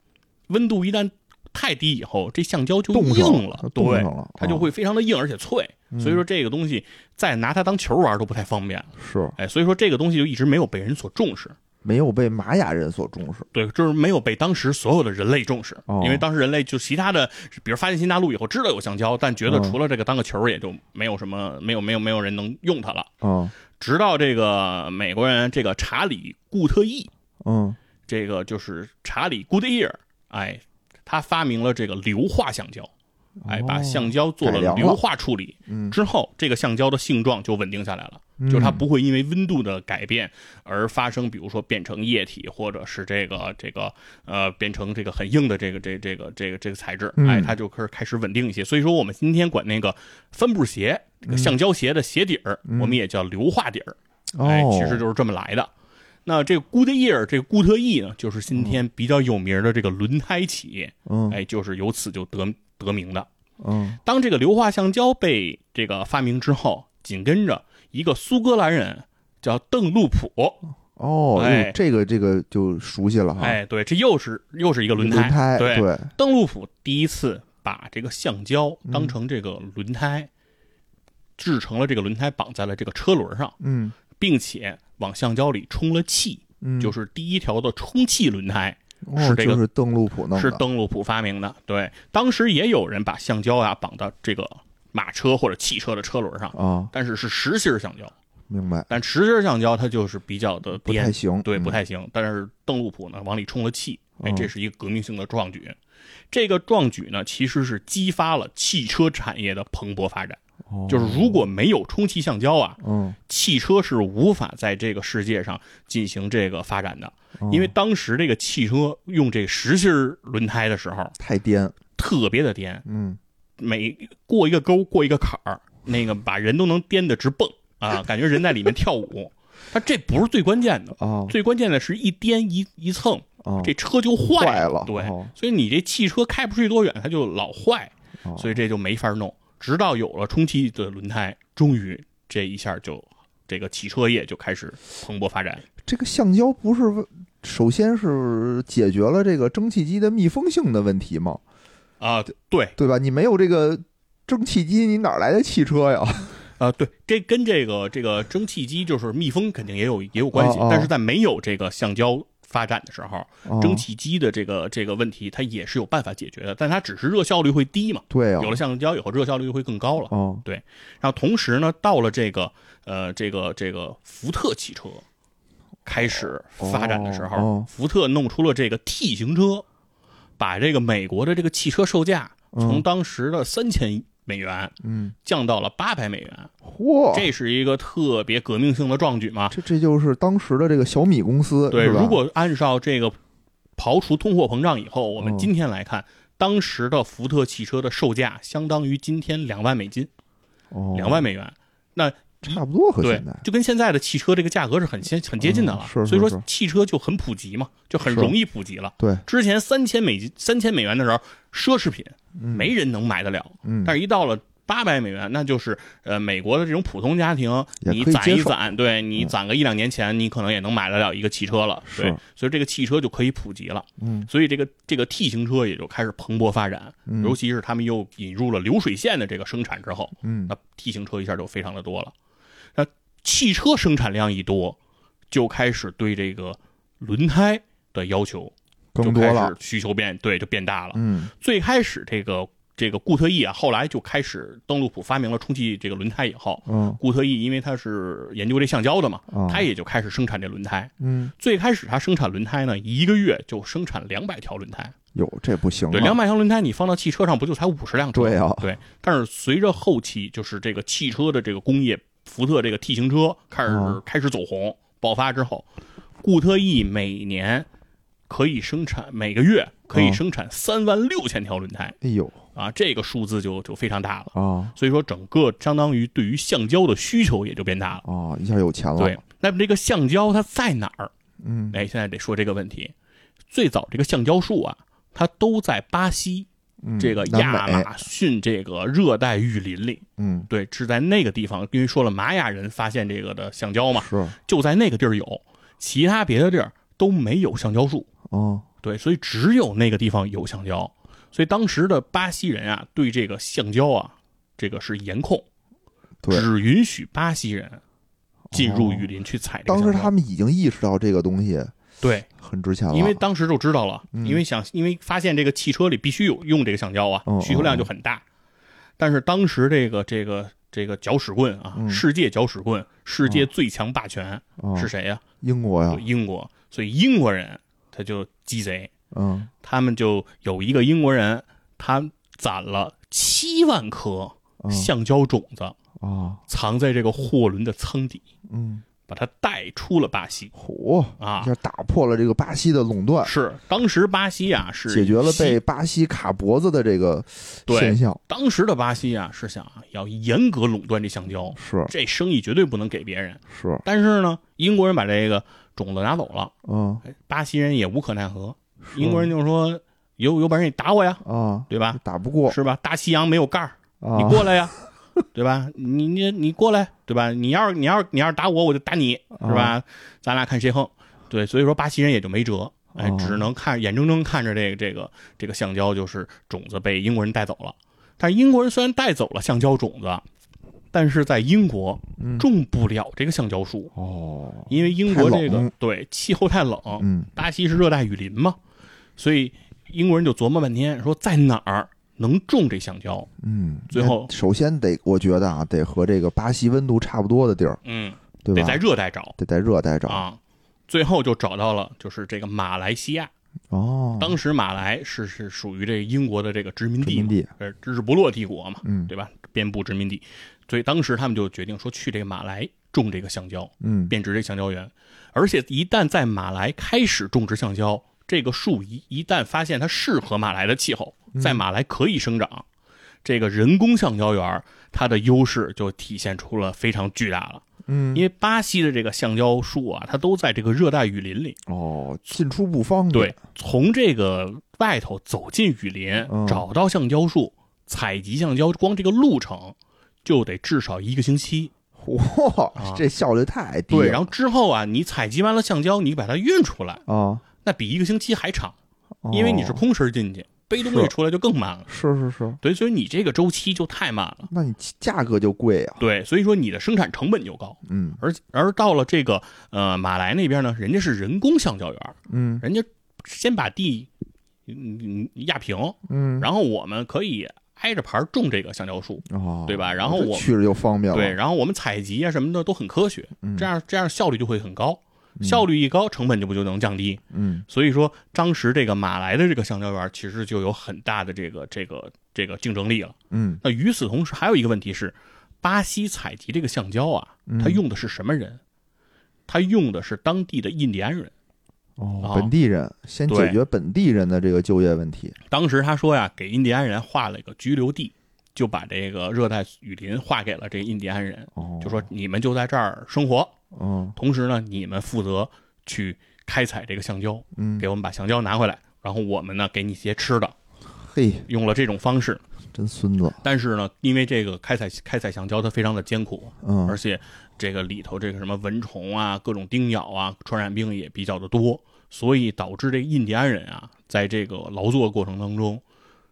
B: 温度一旦太低以后，这橡胶就
A: 冻
B: 硬
A: 了冻
B: 对
A: 了，
B: 它就
A: 哦
B: 会非常的硬而且脆。
A: 嗯
B: 所以说这个东西再拿它当球玩都不太方便，
A: 是
B: 哎，所以说这个东西就一直没有被人所重视。
A: 没有被玛雅人所重视。
B: 对，就是没有被当时所有的人类重视，
A: 哦
B: 因为当时人类就其他的，比如发现新大陆以后知道有橡胶，但觉得
A: 嗯
B: 除了这个当个球，也就没有什么，没有没有没有人能用它了。
A: 嗯
B: 直到这个美国人这个查理固特异，
A: 嗯
B: 这个就是查理 Goodyear，哎，他发明了这个硫化橡胶，哎，把
A: 哦
B: 橡胶做了硫化处理
A: 嗯，
B: 之后，这个橡胶的性状就稳定下来了。就是它不会因为温度的改变而发生，比如说变成液体，或者是这个这个呃变成这个很硬的这个这这个这个这个材质，
A: 嗯。
B: 哎，它就开始开始稳定一些。所以说，我们今天管那个帆布鞋、这个橡胶鞋的鞋底儿，
A: 嗯。
B: 我们也叫硫化底儿，
A: 哦，
B: 哎，其实就是这么来的。那这个 Goodyear 这个固特异呢，就是今天比较有名的这个轮胎企业，
A: 嗯
B: 哎，就是由此就得得名的。
A: 嗯
B: 当这个硫化橡胶被这个发明之后，紧跟着一个苏格兰人叫邓禄普，
A: 哦，
B: 哎
A: 这个这个就熟悉了哈。
B: 哎，对，这又是又是一个轮胎，
A: 轮胎
B: 对，
A: 对，
B: 邓禄普第一次把这个橡胶当成这个轮胎，制成了这个轮胎绑在了这个车轮上，
A: 嗯
B: 并且往橡胶里充了气，
A: 嗯，
B: 就是第一条的充气轮胎。
A: 哦，
B: 是这个
A: 就是邓禄普弄的，
B: 是邓禄普发明的。对，当时也有人把橡胶啊绑到这个马车或者汽车的车轮上，
A: 啊，
B: 但是是实心橡胶。
A: 明白，
B: 但实心橡胶它就是比较的
A: 不太，行，
B: 对，
A: 嗯
B: 不太行。但是邓禄普呢，往里充了气，哎，
A: 哦
B: 这是一个革命性的壮举。这个壮举呢，其实是激发了汽车产业的蓬勃发展。
A: 哦。
B: 就是如果没有充气橡胶啊，
A: 嗯，
B: 汽车是无法在这个世界上进行这个发展的，
A: 哦
B: 因为当时这个汽车用这实心儿轮胎的时候
A: 太颠，
B: 特别的颠，
A: 嗯。
B: 每过一个沟过一个坎儿，那个把人都能颠得直蹦啊，感觉人在里面跳舞。它这不是最关键的，
A: 哦。
B: 最关键的是一颠一一蹭，
A: 哦，
B: 这车就坏
A: 坏了
B: 对，
A: 哦。
B: 所以你这汽车开不出去多远，它就老坏，
A: 哦。
B: 所以这就没法弄。直到有了充气的轮胎，终于这一下就这个汽车业就开始蓬勃发展。
A: 这个橡胶不是为首先是解决了这个蒸汽机的密封性的问题吗？
B: 啊、对，
A: 对吧？你没有这个蒸汽机，你哪来的汽车呀？
B: 啊，对，这跟这个这个蒸汽机就是密封肯定也有也有关系，
A: 哦哦
B: 但是在没有这个橡胶发展的时候，
A: 哦。
B: 蒸汽机的这个这个问题它也是有办法解决的，但它只是热效率会低嘛。
A: 对啊，
B: 有了橡胶以后，热效率会更高了。
A: 哦。
B: 然后同时呢，到了这个呃这个这个福特汽车开始发展的时候，福特弄出了这个 T 型车，把这个美国的这个汽车售价从
A: 嗯。
B: 当时的三千美元
A: 嗯，
B: 降到了八百美元，
A: 嚯，
B: 这是一个特别革命性的壮举嘛。
A: 这这就是当时的这个小米公司，
B: 对，如果按照这个刨除通货膨胀以后，我们
A: 哦
B: 今天来看，当时的福特汽车的售价相当于今天两万美金，
A: 哦。
B: 两万美元。那
A: 差不多和
B: 对
A: 现在，
B: 就跟现在的汽车这个价格是很接很接近的了，
A: 嗯是是
B: 所以说汽车就很普及嘛，就很容易普及了。
A: 对，
B: 之前三千美金、三千美元的时候，奢侈品
A: 嗯。
B: 没人能买得了，
A: 嗯，
B: 但是一到了八百美元，那就是呃美国的这种普通家庭，你攒一攒，对你
A: 嗯
B: 攒个一两年钱，你可能也能买得了一个汽车了。
A: 是。
B: 对，所以这个汽车就可以普及了。
A: 嗯。
B: 所以这个这个 T 型车也就开始蓬勃发展，
A: 嗯。
B: 尤其是他们又引入了流水线的这个生产之后，
A: 嗯。
B: 那 T 型车一下就非常的多了。那汽车生产量一多，就开始对这个轮胎的要求
A: 更多了
B: 始，需求变对就变大了。
A: 嗯
B: 最开始这个这个固特异啊，后来就开始邓禄普发明了充气这个轮胎以后，
A: 嗯
B: 固特异因为他是研究这橡胶的嘛，
A: 啊
B: 他也就开始生产这轮胎。
A: 嗯，
B: 最开始他生产轮胎呢，一个月就生产两百条轮胎。
A: 有这不行啊，
B: 对，两百条轮胎你放到汽车上不就才五十辆车？
A: 对啊
B: 对。但是随着后期就是这个汽车的这个工业，福特这个 T 型车开始、
A: 啊
B: 开始走红爆发之后，固特异每年可以生产每个月可以
A: 啊
B: 生产三万六千条轮胎
A: 哎呦
B: 啊，这个数字就就非常大了。
A: 啊
B: 所以说，整个相当于对于橡胶的需求也就变大了。
A: 啊，一下有钱了，
B: 对，，那么这个橡胶它在哪儿？
A: 嗯
B: 哎，现在得说这个问题。最早这个橡胶树啊，它都在巴西
A: 嗯
B: 这个亚马逊这个热带雨林里，
A: 嗯。
B: 对，是在那个地方，因为说了玛雅人发现这个的橡胶嘛，
A: 是
B: 就在那个地儿有，其他别的地儿都没有橡胶树，
A: 哦。
B: 对，所以只有那个地方有橡胶，所以当时的巴西人啊，对这个橡胶啊，这个是严控，
A: 对，
B: 只允许巴西人进入雨林去采。
A: 当时他们已经意识到这个东西
B: 对，
A: 很值钱了，
B: 因为当时就知道了，
A: 嗯。
B: 因为想因为发现这个汽车里必须有用这个橡胶啊
A: 哦，
B: 需求量就很大。但是当时这个这个这个搅屎棍啊，
A: 嗯。
B: 世界搅屎棍，世界最强霸权
A: 啊
B: 是谁呀、
A: 英国呀。
B: 就，英国。所以英国人他就鸡贼，
A: 嗯。
B: 他们就有一个英国人，他攒了七万颗
A: 啊
B: 橡胶种子，
A: 啊
B: 藏在这个货轮的舱底，
A: 嗯，
B: 把他带出了巴西。
A: 嚯，
B: 啊。
A: 一。下打破了这个巴西的垄断，
B: 是当时巴西啊是
A: 解决了被巴西卡脖子的这个现象，
B: 当时的巴西啊是想啊要严格垄断这橡胶，
A: 是。
B: 这生意绝对不能给别人。
A: 是，
B: 但是呢，英国人把这个种子拿走了，
A: 嗯，
B: 哎巴西人也无可奈何。英国人就说：“有有本事你打我呀，
A: 啊，
B: 对吧？
A: 打不过。
B: 是吧？大西洋没有盖儿，
A: 啊，
B: 你过来呀，对吧？你你你过来，对吧？你要是你要是你要是打我，我就打你，是吧？咱俩看谁横。对，所以说巴西人也就没辙，哎
A: 哦，
B: 只能看眼睁睁看着这个这个这个橡胶就是种子被英国人带走了。但是英国人虽然带走了橡胶种子，但是在英国
A: 嗯
B: 种不了这个橡胶树，
A: 哦，
B: 因为英国这个对气候太冷，
A: 嗯
B: 巴西是热带雨林嘛，所以英国人就琢磨半天，说在哪儿能种这橡胶？
A: 嗯，
B: 最后
A: 首先得，我觉得啊，得和这个巴西温度差不多的地儿，
B: 嗯，
A: 对吧？
B: 得在热带找
A: 得在热带找
B: 啊。最后就找到了，就是这个马来西亚。
A: 哦，
B: 当时马来是是属于这英国的这个殖民地嘛，
A: 殖民地，
B: 呃，日不落帝国嘛，
A: 嗯
B: 对吧？遍布殖民地，所以当时他们就决定说去这个马来种这个橡胶，
A: 嗯
B: 变植这橡胶园。而且一旦在马来开始种植橡胶，这个树一一旦发现它适合马来的气候，在马来可以生长，这个人工橡胶园它的优势就体现出了非常巨大了。
A: 嗯
B: 因为巴西的这个橡胶树啊，它都在这个热带雨林里。
A: 哦，进出不方便。
B: 对，从这个外头走进雨林，
A: 嗯
B: 找到橡胶树，采集橡胶，光这个路程就得至少一个星期。
A: 哇
B: 啊，
A: 这效率太低了。
B: 对，然后之后啊，你采集完了橡胶，你把它运出来，
A: 啊，
B: 那比一个星期还长，
A: 哦
B: 因为你是空身进去，背东西出来就更慢了。
A: 是是是，
B: 对，所以你这个周期就太慢了。
A: 那你价格就贵啊。
B: 对，所以说你的生产成本就高。
A: 嗯
B: 而而到了这个呃马来那边呢，人家是人工橡胶园，
A: 嗯
B: 人家先把地嗯嗯压平，
A: 嗯，
B: 然后我们可以挨着盘种这个橡胶树，
A: 哦，
B: 对吧然后我
A: 这去了就方便了。
B: 对，然后我们采集啊什么的都很科学，
A: 嗯
B: 这样这样效率就会很高，效率一高，成本就不就能降低。
A: 嗯
B: 所以说，当时这个马来的这个橡胶园其实就有很大的这个这个这个竞争力了。
A: 嗯
B: 那与此同时，还有一个问题是，巴西采集这个橡胶啊，
A: 嗯
B: 它用的是什么人？它用的是当地的印第安人。
A: 哦，
B: 啊
A: 本地人先解决本地人的这个就业问题。
B: 当时他说呀，给印第安人划了一个居留地，就把这个热带雨林划给了这个印第安人，
A: 哦，
B: 就说你们就在这儿生活，
A: 嗯
B: 同时呢，你们负责去开采这个橡胶，
A: 嗯，
B: 给我们把橡胶拿回来，然后我们呢给你一些吃的，
A: 嘿，
B: 用了这种方式。
A: 真孙子。
B: 但是呢，因为这个开采开采橡胶它非常的艰苦，
A: 嗯
B: 而且这个里头这个什么蚊虫啊、各种叮咬啊、传染病也比较的多，所以导致这印第安人啊，在这个劳作过程当中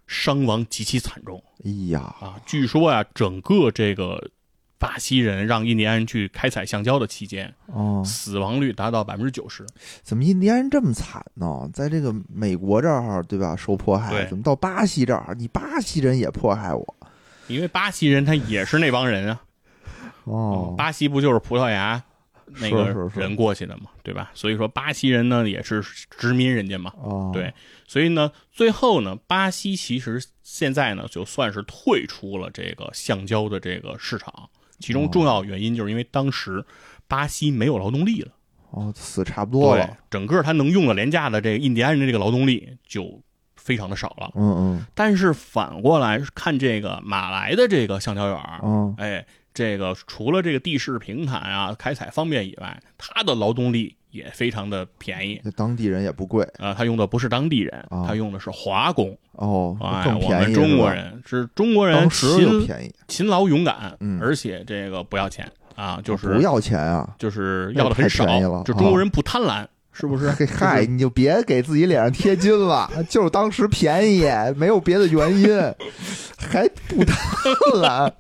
B: 伤亡极其惨重
A: 哎呀，
B: 啊。据说呀、整个这个巴西人让印第安人去开采橡胶的期间，
A: 哦，
B: 死亡率达到百分之九十。
A: 怎么印第安人这么惨呢？在这个美国这儿，对吧，受迫害，
B: 对。
A: 怎么到巴西这儿，你巴西人也迫害我？
B: 因为巴西人他也是那帮人啊，
A: 哦，
B: 巴西不就是葡萄牙那个人过去的嘛，对吧？所以说巴西人呢也是殖民人家嘛，
A: 哦，
B: 对，所以呢，最后呢，巴西其实现在呢就算是退出了这个橡胶的这个市场，其中重要原因就是因为当时巴西没有劳动力了，
A: 哦，死差不多
B: 对
A: 了。，
B: 整个他能用的廉价的这个印第安人的这个劳动力就非常的少了。
A: 嗯嗯
B: 但是反过来看这个马来的这个橡胶园儿，
A: 嗯，
B: 哎，这个除了这个地势平坦啊、开采方便以外，它的劳动力也非常的便宜。
A: 这当地人也不贵
B: 啊、他用的不是当地人，
A: 啊
B: 他用的是华工。
A: 哦，
B: 哎，
A: 更
B: 我
A: 便宜。
B: 们中国人是中国人勤
A: 便宜，
B: 勤劳勇敢，
A: 嗯
B: 而且这个不要钱啊，就是
A: 不要钱啊！
B: 就是要的很少就中国人不贪婪，是不是？
A: 嗨，你就别给自己脸上贴金了，就是当时便宜，没有别的原因，还不贪婪。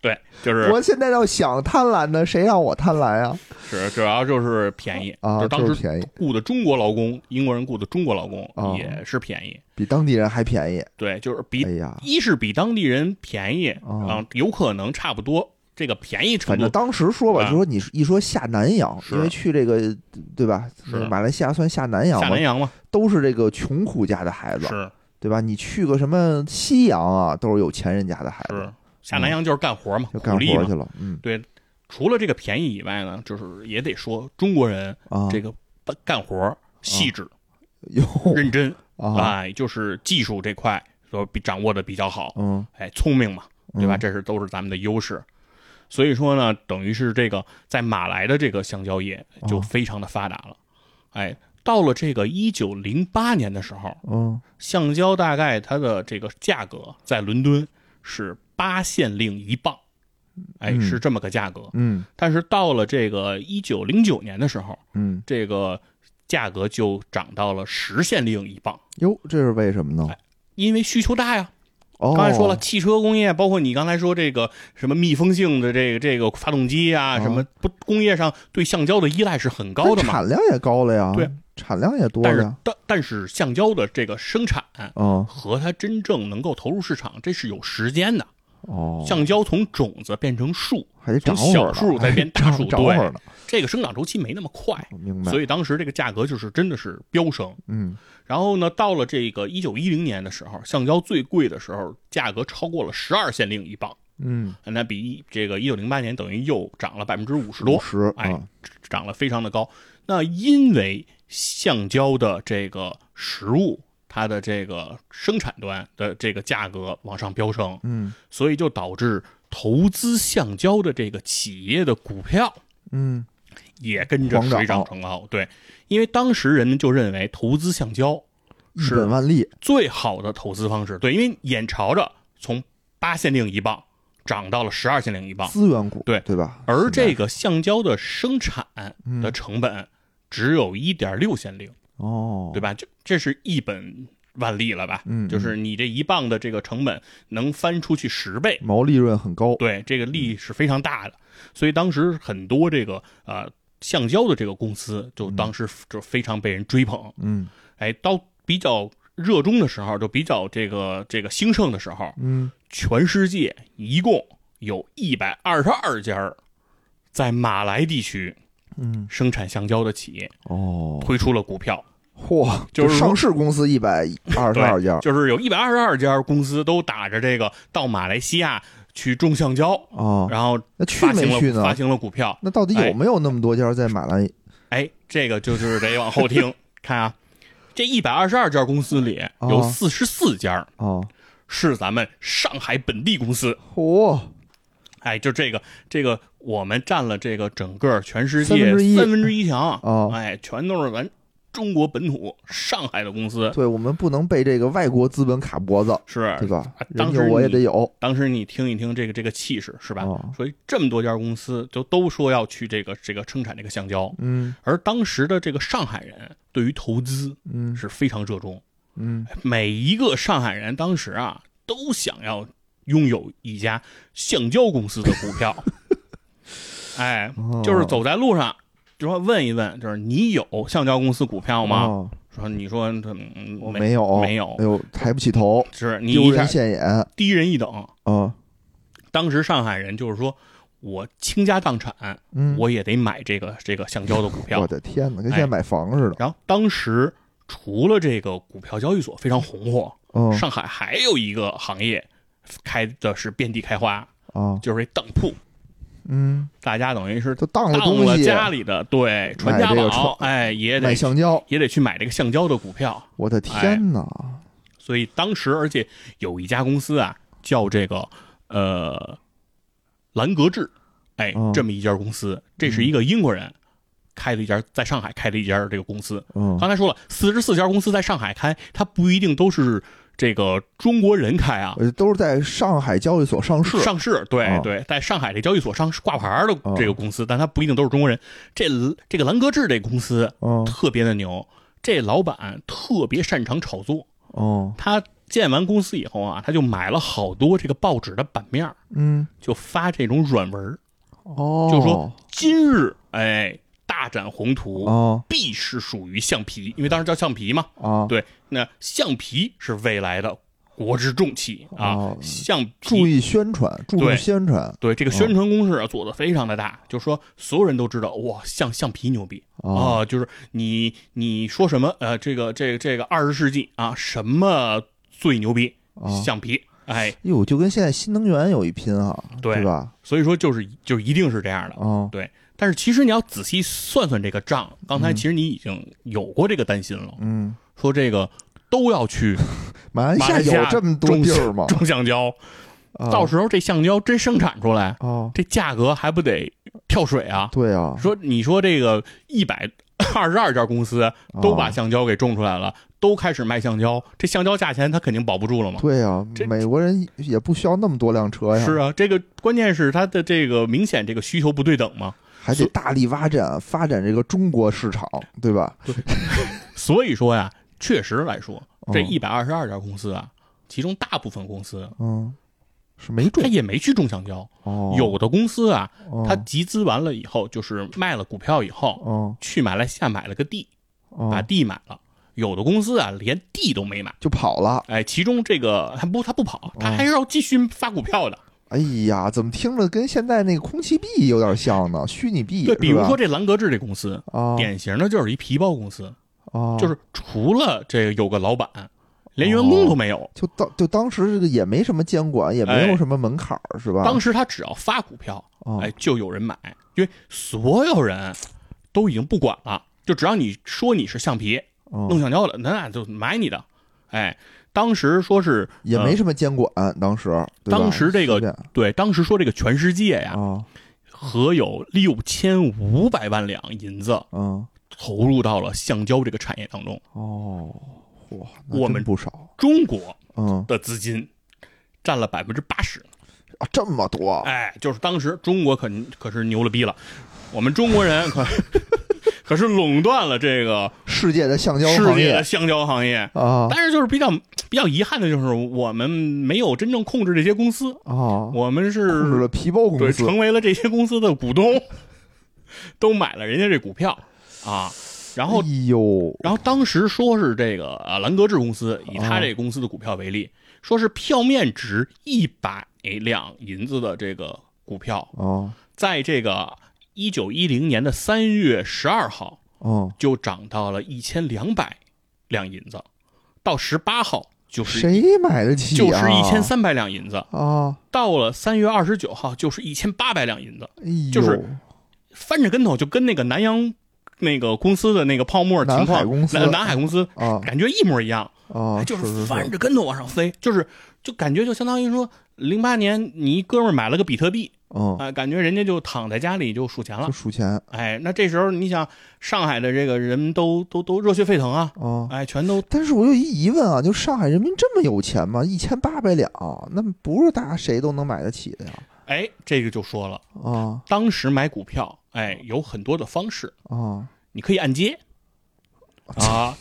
B: 对，就是
A: 我现在要想贪婪呢，谁让我贪婪啊？
B: 是主要就是便宜，
A: 啊，
B: 就当时
A: 就是便宜，
B: 雇的中国劳工，英国人雇的中国劳工
A: 啊
B: 也是便宜，
A: 比当地人还便宜。
B: 对，就是比
A: 哎呀，
B: 一是比当地人便宜
A: 啊
B: 啊，有可能差不多，这个便宜程
A: 反正
B: 度
A: 当时说吧，
B: 啊
A: 就说你一说下南洋，因为去这个对吧？
B: 是
A: 马来西亚算下南洋嘛
B: 下南，洋嘛，
A: 都是这个穷苦家的孩子，
B: 是
A: 对吧？你去个什么西洋啊，都是有钱人家的孩子
B: 是，下南洋就是干活嘛，
A: 就干活去。了。嗯
B: 除了这个便宜以外呢，就是也得说中国人
A: 啊，
B: 这个干活细致、
A: 有
B: 认真，
A: 啊，
B: 哎，就是技术这块说比掌握的比较好，
A: 嗯，
B: 哎，聪明嘛，对吧？
A: 嗯
B: 这是都是咱们的优势。所以说呢，等于是这个在马来的这个橡胶业就
A: 哦
B: 非常的发达了。哎，到了这个一九零八年的时候，
A: 嗯
B: 橡胶大概它的这个价格在伦敦是八县令一磅，哎，
A: 嗯
B: 是这么个价格。
A: 嗯
B: 但是到了这个一九零九年的时候，
A: 嗯，
B: 这个价格就涨到了十县令一磅，
A: 哟，这是为什么呢
B: 哎？因为需求大呀。
A: 哦，
B: 刚才说了，汽车工业，包括你刚才说这个什么密封性的这个这个发动机啊，
A: 哦
B: 什么不工业上对橡胶的依赖是很高的嘛。
A: 产量也高了呀，
B: 对，
A: 产量也多
B: 但是
A: 了呀。
B: 但但是橡胶的这个生产
A: 嗯
B: 和它真正能够投入市场，这是有时间的。
A: 哦，
B: 橡胶从种子变成树，
A: 还得长
B: 从小树再变大树 对。这个生长周期没那么快，
A: 明白。
B: 所以当时这个价格就是真的是飙升。
A: 嗯
B: 然后呢，到了这个一九一零年的时候，橡胶最贵的时候，价格超过了十二县令一磅。
A: 嗯，
B: 那比一这个一九零八年等于又涨了百分之五十多，
A: 十
B: 哎
A: 啊，
B: 涨了非常的高。那因为橡胶的这个实物，它的这个生产端的这个价格往上飙升，
A: 嗯。
B: 所以就导致投资橡胶的这个企业的股票
A: 嗯。
B: 也跟着
A: 涨
B: 水涨。船高。对，因为当时人们就认为投资橡胶是
A: 本万利，
B: 最好的投资方式。对，因为眼朝着从八县令一磅涨到了十二县令一磅，
A: 资源股，
B: 对
A: 对吧？
B: 而这个橡胶的生产的成本只有一点六县令，
A: 哦，
B: 对吧？这这是一本万利了吧？
A: 嗯
B: 就是你这一磅的这个成本能翻出去十倍，
A: 毛利润很高，
B: 对，这个利是非常大的。所以当时很多这个呃橡胶的这个公司，就当时就非常被人追捧。
A: 嗯
B: 哎，到比较热衷的时候，就比较这个这个兴盛的时候，
A: 嗯，
B: 全世界一共有一百二十二家在马来地区
A: 嗯
B: 生产橡胶的企业
A: 哦，
B: 推出了股票，
A: 嚯，
B: 就是
A: 上市公司一百二十二家，
B: 就是有一百二十二家公司都打着这个到马来西亚去种橡胶，
A: 哦，
B: 然后
A: 那去没去呢
B: 发？行了股票。
A: 那到底有没有那么多家在马来？
B: 哎，这个就是得往后听 看啊。这一百二十二家公司里有
A: 哦
B: 四十四家
A: 哦，
B: 是咱们上海本地公司，
A: 嚯，
B: 哎，就这个这个，我们占了这个整个全世界
A: 三分之一
B: 强，
A: 哦
B: 哎，全都是咱中国本土上海的公司，
A: 对我们不能被这个外国资本卡脖子，
B: 是。
A: 对吧？
B: 啊？当时
A: 我也得有，
B: 当时你听一听这个这个气势是吧？
A: 哦
B: 所以这么多家公司就都说要去这个这个生产这个橡胶，
A: 嗯。
B: 而当时的这个上海人对于投资
A: 嗯。
B: 是非常热衷，
A: 嗯。
B: 每一个上海人当时啊都想要拥有一家橡胶公司的股票，哎，
A: 哦。
B: 就是走在路上就说问一问，就是你有橡胶公司股票吗？
A: 哦
B: 说你说嗯
A: 我
B: 没
A: 有，
B: 没有。
A: 哎呦，抬不起头，
B: 是你
A: 丢人现眼。
B: 低人一等。
A: 啊，
B: 当时上海人就是说我倾家荡产，
A: 嗯，
B: 我也得买这个这个橡胶的股票。
A: 我。的天哪，跟现在买房似的，
B: 然后当时除了这个股票交易所非常红火，
A: 嗯。
B: 上海还有一个行业开的是遍地开花，
A: 啊，
B: 就是这当铺。
A: 嗯，
B: 大家等于是
A: 都当了东西，
B: 了家里的对传家宝
A: 这个，
B: 哎，也得买
A: 橡胶，
B: 也得去买这个橡胶的股票。
A: 我的天哪，
B: 所以当时，而且有一家公司啊，叫这个呃兰格智，哎，
A: 嗯。
B: 这么一家公司，这是一个英国人开的一家，在上海开的一家这个公司。
A: 嗯。
B: 刚才说了，四十四家公司在上海开，它不一定都是这个中国人开啊。
A: 呃都是在上海交易所上市，
B: 上市，对、
A: 哦
B: 对，在上海这交易所上市挂牌的
A: 哦
B: 这个公司，但它不一定都是中国人。这这个兰格志这公司
A: 嗯
B: 特别的牛，这老板特别擅长炒作。
A: 哦，
B: 他建完公司以后啊，他就买了好多这个报纸的版面，
A: 嗯。
B: 就发这种软文，
A: 哦，
B: 就说今日哎大展宏图，
A: 哦
B: 必是属于橡皮，因为当时叫橡皮嘛。
A: 啊，
B: 对，那橡皮是未来的国之重器啊，
A: 哦
B: 橡
A: 注。意宣传，注意宣传
B: 对这个宣传攻势啊，做的非常的大，就说所有人都知道哇，橡橡皮牛逼
A: 啊
B: 啊，就是你你说什么呃，这个这个这个二十世纪啊，什么最牛逼？
A: 啊，
B: 橡皮，哎，
A: 哟，就跟现在新能源有一拼啊，
B: 对
A: 对吧？
B: 所以说就是就一定是这样的。
A: 啊，
B: 对，但是其实你要仔细算算这个账，刚才其实你已经有过这个担心了，
A: 嗯，
B: 说这个都要去
A: 马来西亚
B: 马来西亚
A: 有这么多地儿吗？
B: 种橡胶，
A: 啊
B: 到时候这橡胶真生产出来，
A: 啊，
B: 这价格还不得跳水啊？
A: 对啊，
B: 说你说这个一百 二十二家公司都把
A: 啊
B: 橡胶给种出来了，都开始卖橡胶，这橡胶价钱它肯定保不住了嘛？
A: 对啊
B: 这，
A: 美国人也不需要那么多辆车呀，
B: 是啊，这个关键是它的这个明显这个需求不对等嘛。
A: 还得大力发展发展这个中国市场，对吧？
B: 对 所以说呀，确实来说，这
A: 嗯
B: 一百二十二家公司啊，其中大部分公司
A: 嗯，是没种
B: 他也没去种橡胶，
A: 哦，
B: 有的公司啊，他集资完了以后，就是卖了股票以后，
A: 哦
B: 去马来西亚买了个地，把
A: 哦
B: 地买了。有的公司啊，连地都没买。
A: 就跑了。
B: 哎，其中这个他不他不跑，他
A: 哦
B: 还是要继续发股票的。
A: 哎呀，怎么听着跟现在那个空气币有点像呢？虚拟币，
B: 对，比如说这兰格智这公司，
A: 啊，
B: 典型的就是一皮包公司，
A: 啊，
B: 就是除了这个有个老板，连员工都没有。
A: 就当就当时这个也没什么监管，也没有
B: 哎
A: 什么门槛儿，是吧？
B: 当时他只要发股票，
A: 哦
B: 哎，就有人买，因为所有人都已经不管了，就只要你说你是橡皮
A: 哦
B: 弄橡胶的，那就买你的。哎，当时说是呃
A: 也没什么监管，当时对
B: 当时这个对，当时说这个全世界呀，
A: 啊。
B: 合有六千五百万两银子
A: 嗯。
B: 投入到了橡胶这个产业当中。
A: 哦，哇，
B: 我们
A: 不少，
B: 中国
A: 嗯。
B: 的资金占了百分之八十，
A: 啊，这么多，
B: 哎，就是当时中国可可是牛了逼了，我们中国人可可是垄断了这个
A: 世界的橡胶
B: 世
A: 行业。
B: 界的橡胶行业。
A: 啊。
B: 但是就是比较比较遗憾的就是我们没有真正控制这些公司，
A: 啊，
B: 我们
A: 控制
B: 是
A: 了皮包公
B: 对
A: 司，
B: 成为了这些公司的股东，都买了人家这股票。啊。然后
A: 哎呦，
B: 然后当时说是这个啊兰格智公司以他这个公司的股票为例，说是票面值一百两银子的这个股票，
A: 啊。
B: 在这个一九一零年的三月十二号
A: 哦，
B: 就涨到了一千两百两银子，到十八号就是
A: 谁买得起啊？
B: 就是一千三百两银子，
A: 啊，
B: 到了三月二十九号就是一千八百两银子，
A: 哎，
B: 就是翻着跟头，就跟那个南洋那个公司的那个泡沫情
A: 南
B: 况，
A: 海公司。
B: 南南海公司
A: 啊
B: 感觉一模一样，
A: 啊，
B: 哎就是
A: 是。
B: 翻着跟头往上飞，就是就感觉就相当于说，零八年你一哥们儿买了个比特币，
A: 嗯，
B: 啊、感觉人家就躺在家里就数钱了。
A: 就，数钱。
B: 哎，那这时候你想，上海的这个人都都都热血沸腾啊，
A: 啊。
B: 哎，全都
A: 但是我有一疑问啊，就上海人民这么有钱吗？一千八百两，那不是大家谁都能买得起的呀？
B: 哎，这个就说了，
A: 啊
B: 当时买股票，哎，有很多的方式，
A: 啊，
B: 你可以按揭。啊，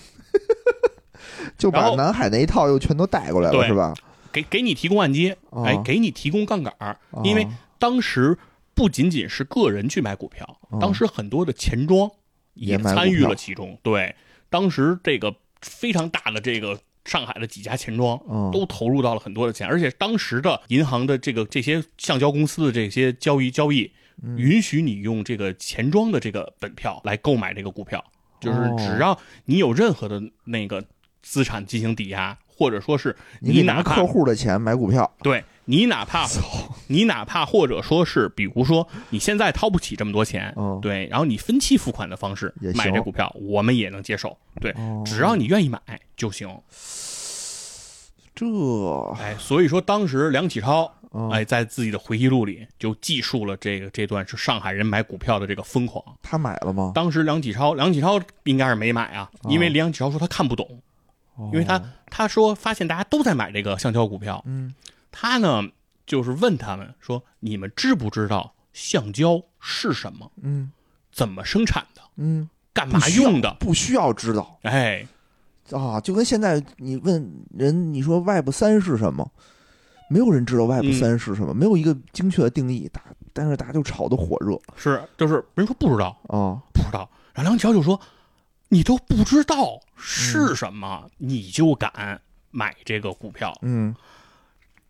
A: 就把南海那一套又全都带过来了，是吧？
B: 给给你提供按揭，
A: 啊
B: 哎，给你提供杠杆儿，因为当时不仅仅是个人去买股票，
A: 哦。
B: 当时很多的钱庄
A: 也
B: 参与了其中。对，当时这个非常大的这个上海的几家钱庄
A: 嗯
B: 都投入到了很多的钱，而且当时的银行的这个这些橡胶公司的这些交易交易，
A: 嗯。
B: 允许你用这个钱庄的这个本票来购买这个股票，就是
A: 哦。
B: 只要你有任何的那个资产进行抵押，或者说是
A: 你拿客户的钱买股票，
B: 对你哪怕你哪怕或者说是，比如说你现在掏不起这么多钱，
A: 嗯
B: 对，然后你分期付款的方式买这股票，我们也能接受，对，
A: 哦
B: 只要你愿意买就行。
A: 这
B: 哎，所以说当时梁启超
A: 嗯
B: 哎在自己的回忆录里就记述了这个这段是上海人买股票的这个疯狂。
A: 他买了吗？
B: 当时梁启超，梁启超应该是没买啊，因为梁启超说他看不懂，因为他他说发现大家都在买这个橡胶股票，
A: 嗯。
B: 他呢就是问他们说：“你们知不知道橡胶是什么？
A: 嗯。
B: 怎么生产的？
A: 嗯，
B: 干嘛用的？
A: 不需要知道？”
B: 哎，
A: 啊，就跟现在你问人，你说 Web 三是什么？没有人知道 Web
B: 嗯。
A: 三是什么，没有一个精确的定义，大但是大家就炒得火热。
B: 是就是人说不知道，
A: 啊，
B: 不知道。然后梁启超就说：“你都不知道是什么，你就敢买这个股票，
A: 嗯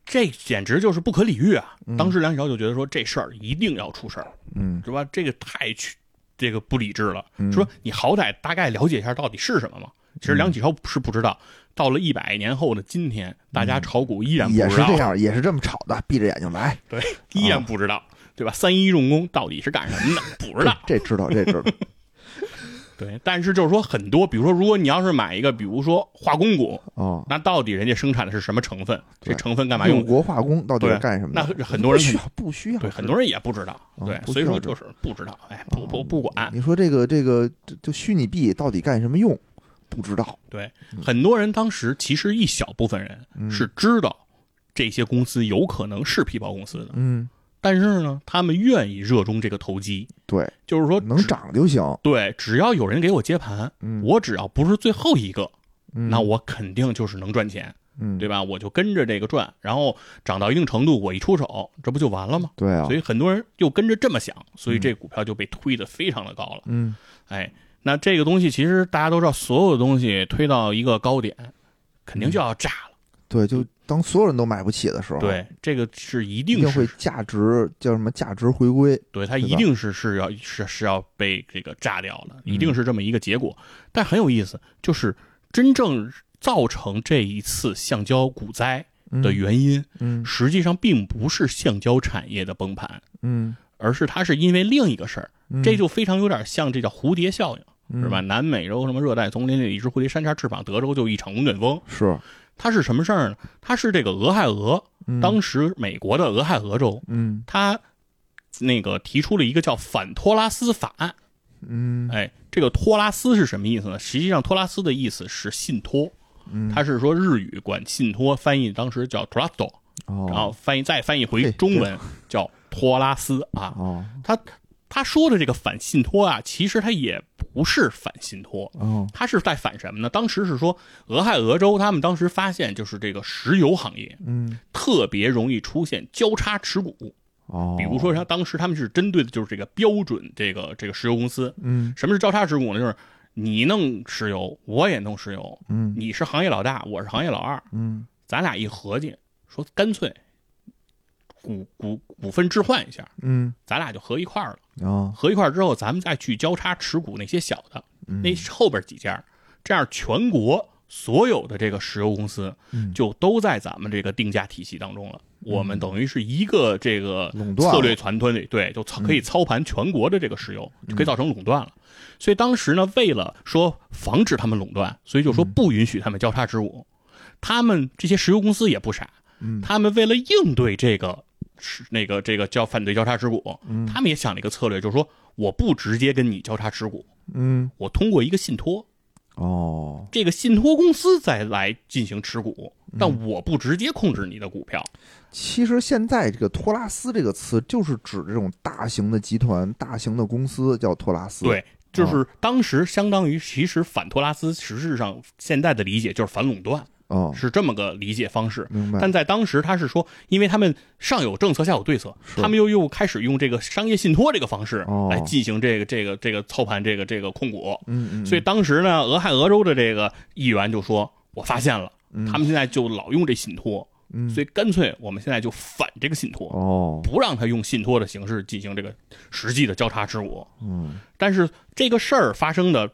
B: 这简直就是不可理喻啊！”
A: 嗯
B: 当时梁启超就觉得说这事儿一定要出事儿，
A: 嗯
B: 是吧？这个太去这个不理智了。
A: 嗯
B: 说你好歹大概了解一下到底是什么嘛。其实梁启超是不知道，到了一百年后的今天，大家炒股依然不知道，
A: 也是这样，也是这么炒的，闭着眼睛来，
B: 对，依然不知道，对吧？三一重工到底是干什么的？不知道。
A: 这这知道，这知道，
B: 对，但是就是说很多，比如说，如果你要是买一个，比如说化工股，
A: 哦，
B: 那到底人家生产的是什么成分？这成分干嘛
A: 六
B: 用？
A: 国化工到底
B: 对
A: 是干什么的？
B: 那很多人
A: 不需要，不需要，
B: 对，很多人也不知道。
A: 哦
B: 对，所以说就是不知道，哎，不不不管。
A: 你说这个这个这就虚拟币到底干什么用？不知道，
B: 对，很多人当时其实一小部分人
A: 嗯
B: 是知道这些公司有可能是皮包公司的，
A: 嗯，
B: 但是呢，他们愿意热衷这个投机，
A: 对，
B: 就是说
A: 能涨就行，
B: 对，只要有人给我接盘，
A: 嗯。
B: 我只要不是最后一个，
A: 嗯。
B: 那我肯定就是能赚钱，
A: 嗯，
B: 对吧？我就跟着这个赚，然后涨到一定程度，我一出手，这不就完了吗？
A: 对啊。
B: 所，以很多人又跟着这么想，所以这股票就被推得非常的高了。
A: 嗯。
B: 哎，那这个东西其实大家都知道，所有的东西推到一个高点，肯定就要炸了。
A: 对，就当所有人都买不起的时候，
B: 对，这个是一
A: 一
B: 定是
A: 定会价值叫什么价值回归，
B: 对，它一定是是要是是要被这个炸掉的，
A: 嗯
B: 一定是这么一个结果。但很有意思，就是真正造成这一次橡胶股灾
A: 嗯
B: 的原因，
A: 嗯
B: 实际上并不是橡胶产业的崩盘，
A: 嗯
B: 而是它是因为另一个事儿，
A: 嗯，
B: 这就非常有点像这叫蝴蝶效应，
A: 嗯
B: 是吧？？南美洲什么热带丛林里一只蝴蝶扇下翅膀，德州就一场龙卷风。
A: 是，
B: 它是什么事儿呢？它是这个俄亥俄，
A: 嗯
B: 当时美国的俄亥俄州，
A: 嗯
B: 它那个提出了一个叫反托拉斯法案。
A: 嗯
B: 哎，这个托拉斯是什么意思呢？实际上，托拉斯的意思是信托，
A: 嗯，
B: 它是说日语管信托翻译当时叫 trust，
A: 哦，
B: 然后翻译再翻译回中文叫托拉斯啊。
A: 哦
B: 他他说的这个反信托啊，其实他也不是反信托，
A: 哦。
B: 他是在反什么呢？当时是说俄亥俄州他们当时发现，就是这个石油行业
A: 嗯。
B: 特别容易出现交叉持股，
A: 哦，
B: 比如说他当时他们是针对的就是这个标准这个这个石油公司。
A: 嗯。
B: 什么是交叉持股呢？就是你弄石油，我也弄石油，
A: 嗯。
B: 你是行业老大，我是行业老二，
A: 嗯。
B: 咱俩一合计，说干脆股股股份置换一下，
A: 嗯。
B: 咱俩就合一块儿了。
A: 哦。
B: 合一块儿之后，咱们再去交叉持股那些小的，
A: 嗯。
B: 那后边几家，这样全国所有的这个石油公司
A: 嗯。
B: 就都在咱们这个定价体系当中了。我们等于是一个这个
A: 垄断。
B: 策略团队，对，就操可以操盘全国的这个石油，就可以造成垄断了。所以当时呢，为了说防止他们垄断，所以就说不允许他们交叉持股。他们这些石油公司也不傻，
A: 嗯。
B: 他们为了应对这个是那个这个叫反对交叉持股，
A: 嗯。
B: 他们也想了一个策略，就是说我不直接跟你交叉持股，
A: 嗯。
B: 我通过一个信托，
A: 哦，
B: 这个信托公司再来进行持股，但我不直接控制你的股票。
A: 其实现在这个托拉斯这个词就是指这种大型的集团、大型的公司叫托拉斯。
B: 对，就是当时相当于其实反托拉斯，实质上现在的理解就是反垄断，
A: 哦，
B: 是这么个理解方式。
A: 明白。
B: 但在当时，他是说，因为他们上有政策，下有对策，他们又又开始用这个商业信托这个方式
A: 哦
B: 来进行这个这个这个操盘这个这个控股。
A: 嗯嗯，
B: 所以当时呢，俄亥俄州的这个议员就说：“我发现了，他们现在就老用这信托，
A: 嗯
B: 所以干脆我们现在就反这个信托，
A: 哦，
B: 不让他用信托的形式进行这个实际的交叉持股。
A: 嗯
B: 但是这个事儿发生的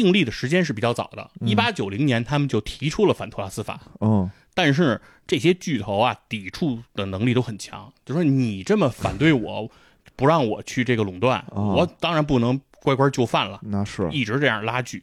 B: 定立的时间是比较早的，一八九零年他们就提出了反托拉斯法。
A: 嗯，
B: 但是这些巨头啊，抵触的能力都很强，就说你这么反对我，不让我去这个垄断，
A: 哦。
B: 我当然不能乖乖就范了，
A: 那是，
B: 一直这样拉锯，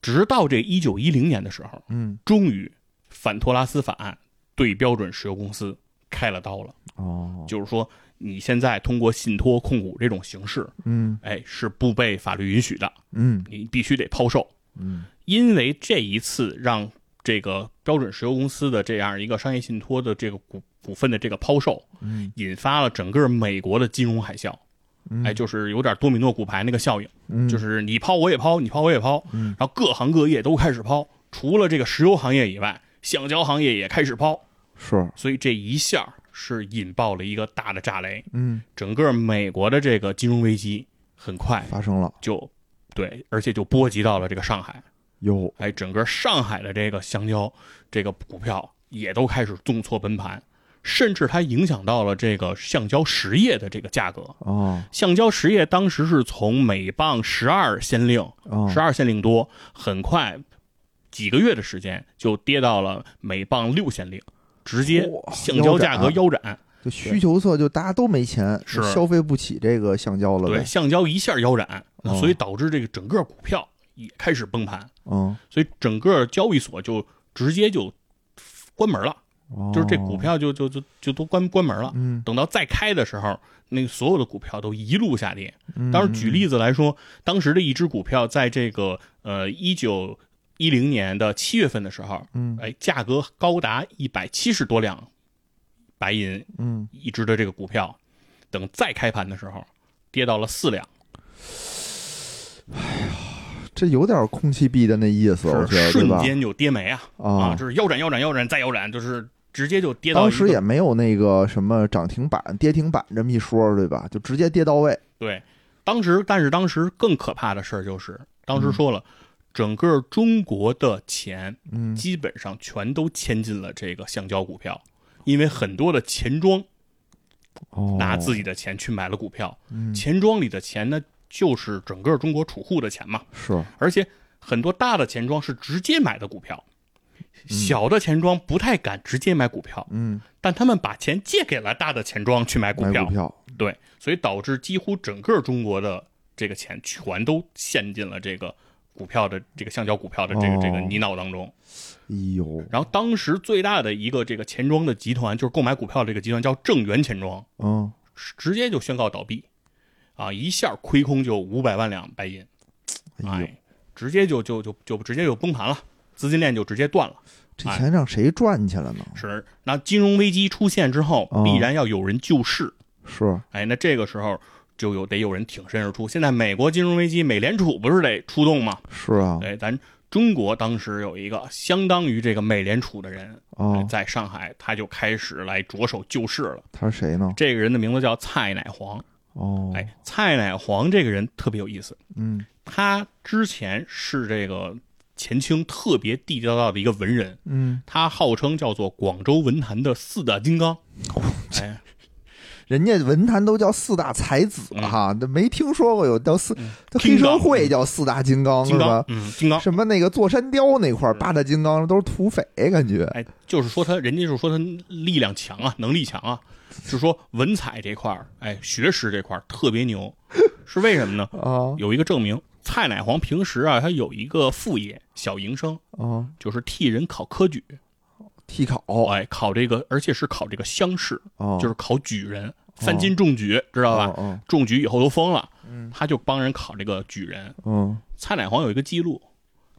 B: 直到这一九一零年的时候，
A: 嗯。
B: 终于反托拉斯法案对标准石油公司开了刀了，
A: 哦，
B: 就是说你现在通过信托控股这种形式，
A: 嗯。
B: 哎，是不被法律允许的，
A: 嗯。
B: 你必须得抛售。
A: 嗯。
B: 因为这一次让这个标准石油公司的这样一个商业信托的这个股股份的这个抛售，
A: 嗯。
B: 引发了整个美国的金融海啸。
A: 嗯。
B: 哎，就是有点多米诺骨牌那个效应，
A: 嗯，
B: 就是你抛我也抛，你抛我也抛，
A: 嗯。
B: 然后各行各业都开始抛，除了这个石油行业以外，橡胶行业也开始抛，
A: 是，
B: 所以这一下是引爆了一个大的炸雷，
A: 嗯，
B: 整个美国的这个金融危机很快
A: 发生了，
B: 就对，而且就波及到了这个上海。
A: 有，
B: 哎，整个上海的这个香蕉这个股票也都开始重挫崩盘，甚至它影响到了这个橡胶实业的这个价格。
A: 哦。
B: 橡胶实业当时是从每磅十二先令，
A: 哦，
B: 十二先令多，很快几个月的时间就跌到了每磅六先令，直接橡胶价格腰斩。
A: 就需求侧就大家都没钱，
B: 是
A: 消费不起这个橡胶了
B: 对，橡胶一下腰斩，
A: 哦
B: 所以导致这个整个股票也开始崩盘，
A: 嗯，
B: 所以整个交易所就直接就关门了。
A: 哦
B: 就是这股，票就就就就都关关门了。
A: 嗯，
B: 等到再开的时候，那个所有的股票都一路下跌。
A: 嗯
B: 当时举例子来说，当时的一只股票在这个呃一九一零年的七月份的时候，
A: 嗯
B: 哎，价格高达一百七十多两白银
A: 嗯，
B: 一只的这个股票，等再开盘的时候，跌到了四两，哎呀
A: 这有点空气币的那意思，
B: 是？瞬间就跌没啊啊，
A: 啊，
B: 就是腰斩腰斩腰斩再腰斩，就是直接就跌到
A: 当时也没有那个什么涨停板、跌停板这么一说，对吧？就直接跌到位。
B: 对，当时，但是当时更可怕的事儿就是，当
A: 嗯
B: 时说了，整个中国的钱
A: 嗯。
B: 基本上全都迁进了这个橡胶股票，因为很多的钱庄
A: 哦，
B: 拿自己的钱去买了股票，
A: 嗯。
B: 钱庄里的钱呢，就是整个中国储户的钱嘛，
A: 是。
B: 而且很多大的钱庄是直接买的股票，小的钱庄不太敢直接买股票，
A: 嗯，
B: 但他们把钱借给了大的钱庄去买股票。
A: 买股，票，
B: 对，所以导致几乎整个中国的这个钱全都陷进了这个股票的这个橡胶股票的这个、
A: 哦。
B: 这个泥淖当中。
A: 哎呦，
B: 然后当时最大的一个这个钱庄的集团，就是购买股票这个集团叫正源钱庄，
A: 嗯，
B: 直接就宣告倒闭，啊，一下亏空就五百万两白银，
A: 哎
B: 直接就就就就直接就崩盘了，资金链就直接断了。
A: 这钱让谁赚去了呢？
B: 是，那金融危机出现之后
A: 哦，
B: 必然要有人救市，
A: 是，
B: 哎，那这个时候就有得有人挺身而出。现在美国金融危机，美联储不是得出动吗？
A: 是啊，
B: 哎，咱中国当时有一个相当于这个美联储的人，在上海他就开始来着手救市了。
A: 他是谁呢？
B: 这个人的名字叫蔡乃煌。
A: 哦，
B: 哎，蔡乃煌这个人特别有意思，
A: 嗯
B: 他之前是这个前清特别地地道道的一个文人，
A: 嗯，
B: 他号称叫做广州文坛的四大金刚。哎，
A: 人家文坛都叫四大才子了哈，那没听说过有叫四，黑社会叫四大金刚是吧，？
B: 金刚嗯，金刚。
A: 什么那个座山雕那块儿八大金刚都是土匪，感觉。
B: 哎，就是说他，人家就是说他力量强啊，能力强啊，是说文采这块儿，哎，学识这块儿特别牛，是为什么呢？
A: 啊。
B: 有一个证明，蔡乃煌平时啊，他有一个副业，小营生，
A: 啊，
B: 就是替人考科举，
A: 替考
B: 哎，考这个，而且是考这个乡试，
A: 哦，
B: 就是考举人，三金中举，知道吧？
A: 哦
B: 中举以后都疯了，
A: 嗯。
B: 他就帮人考这个举人。
A: 嗯。
B: 蔡乃煌有一个记录，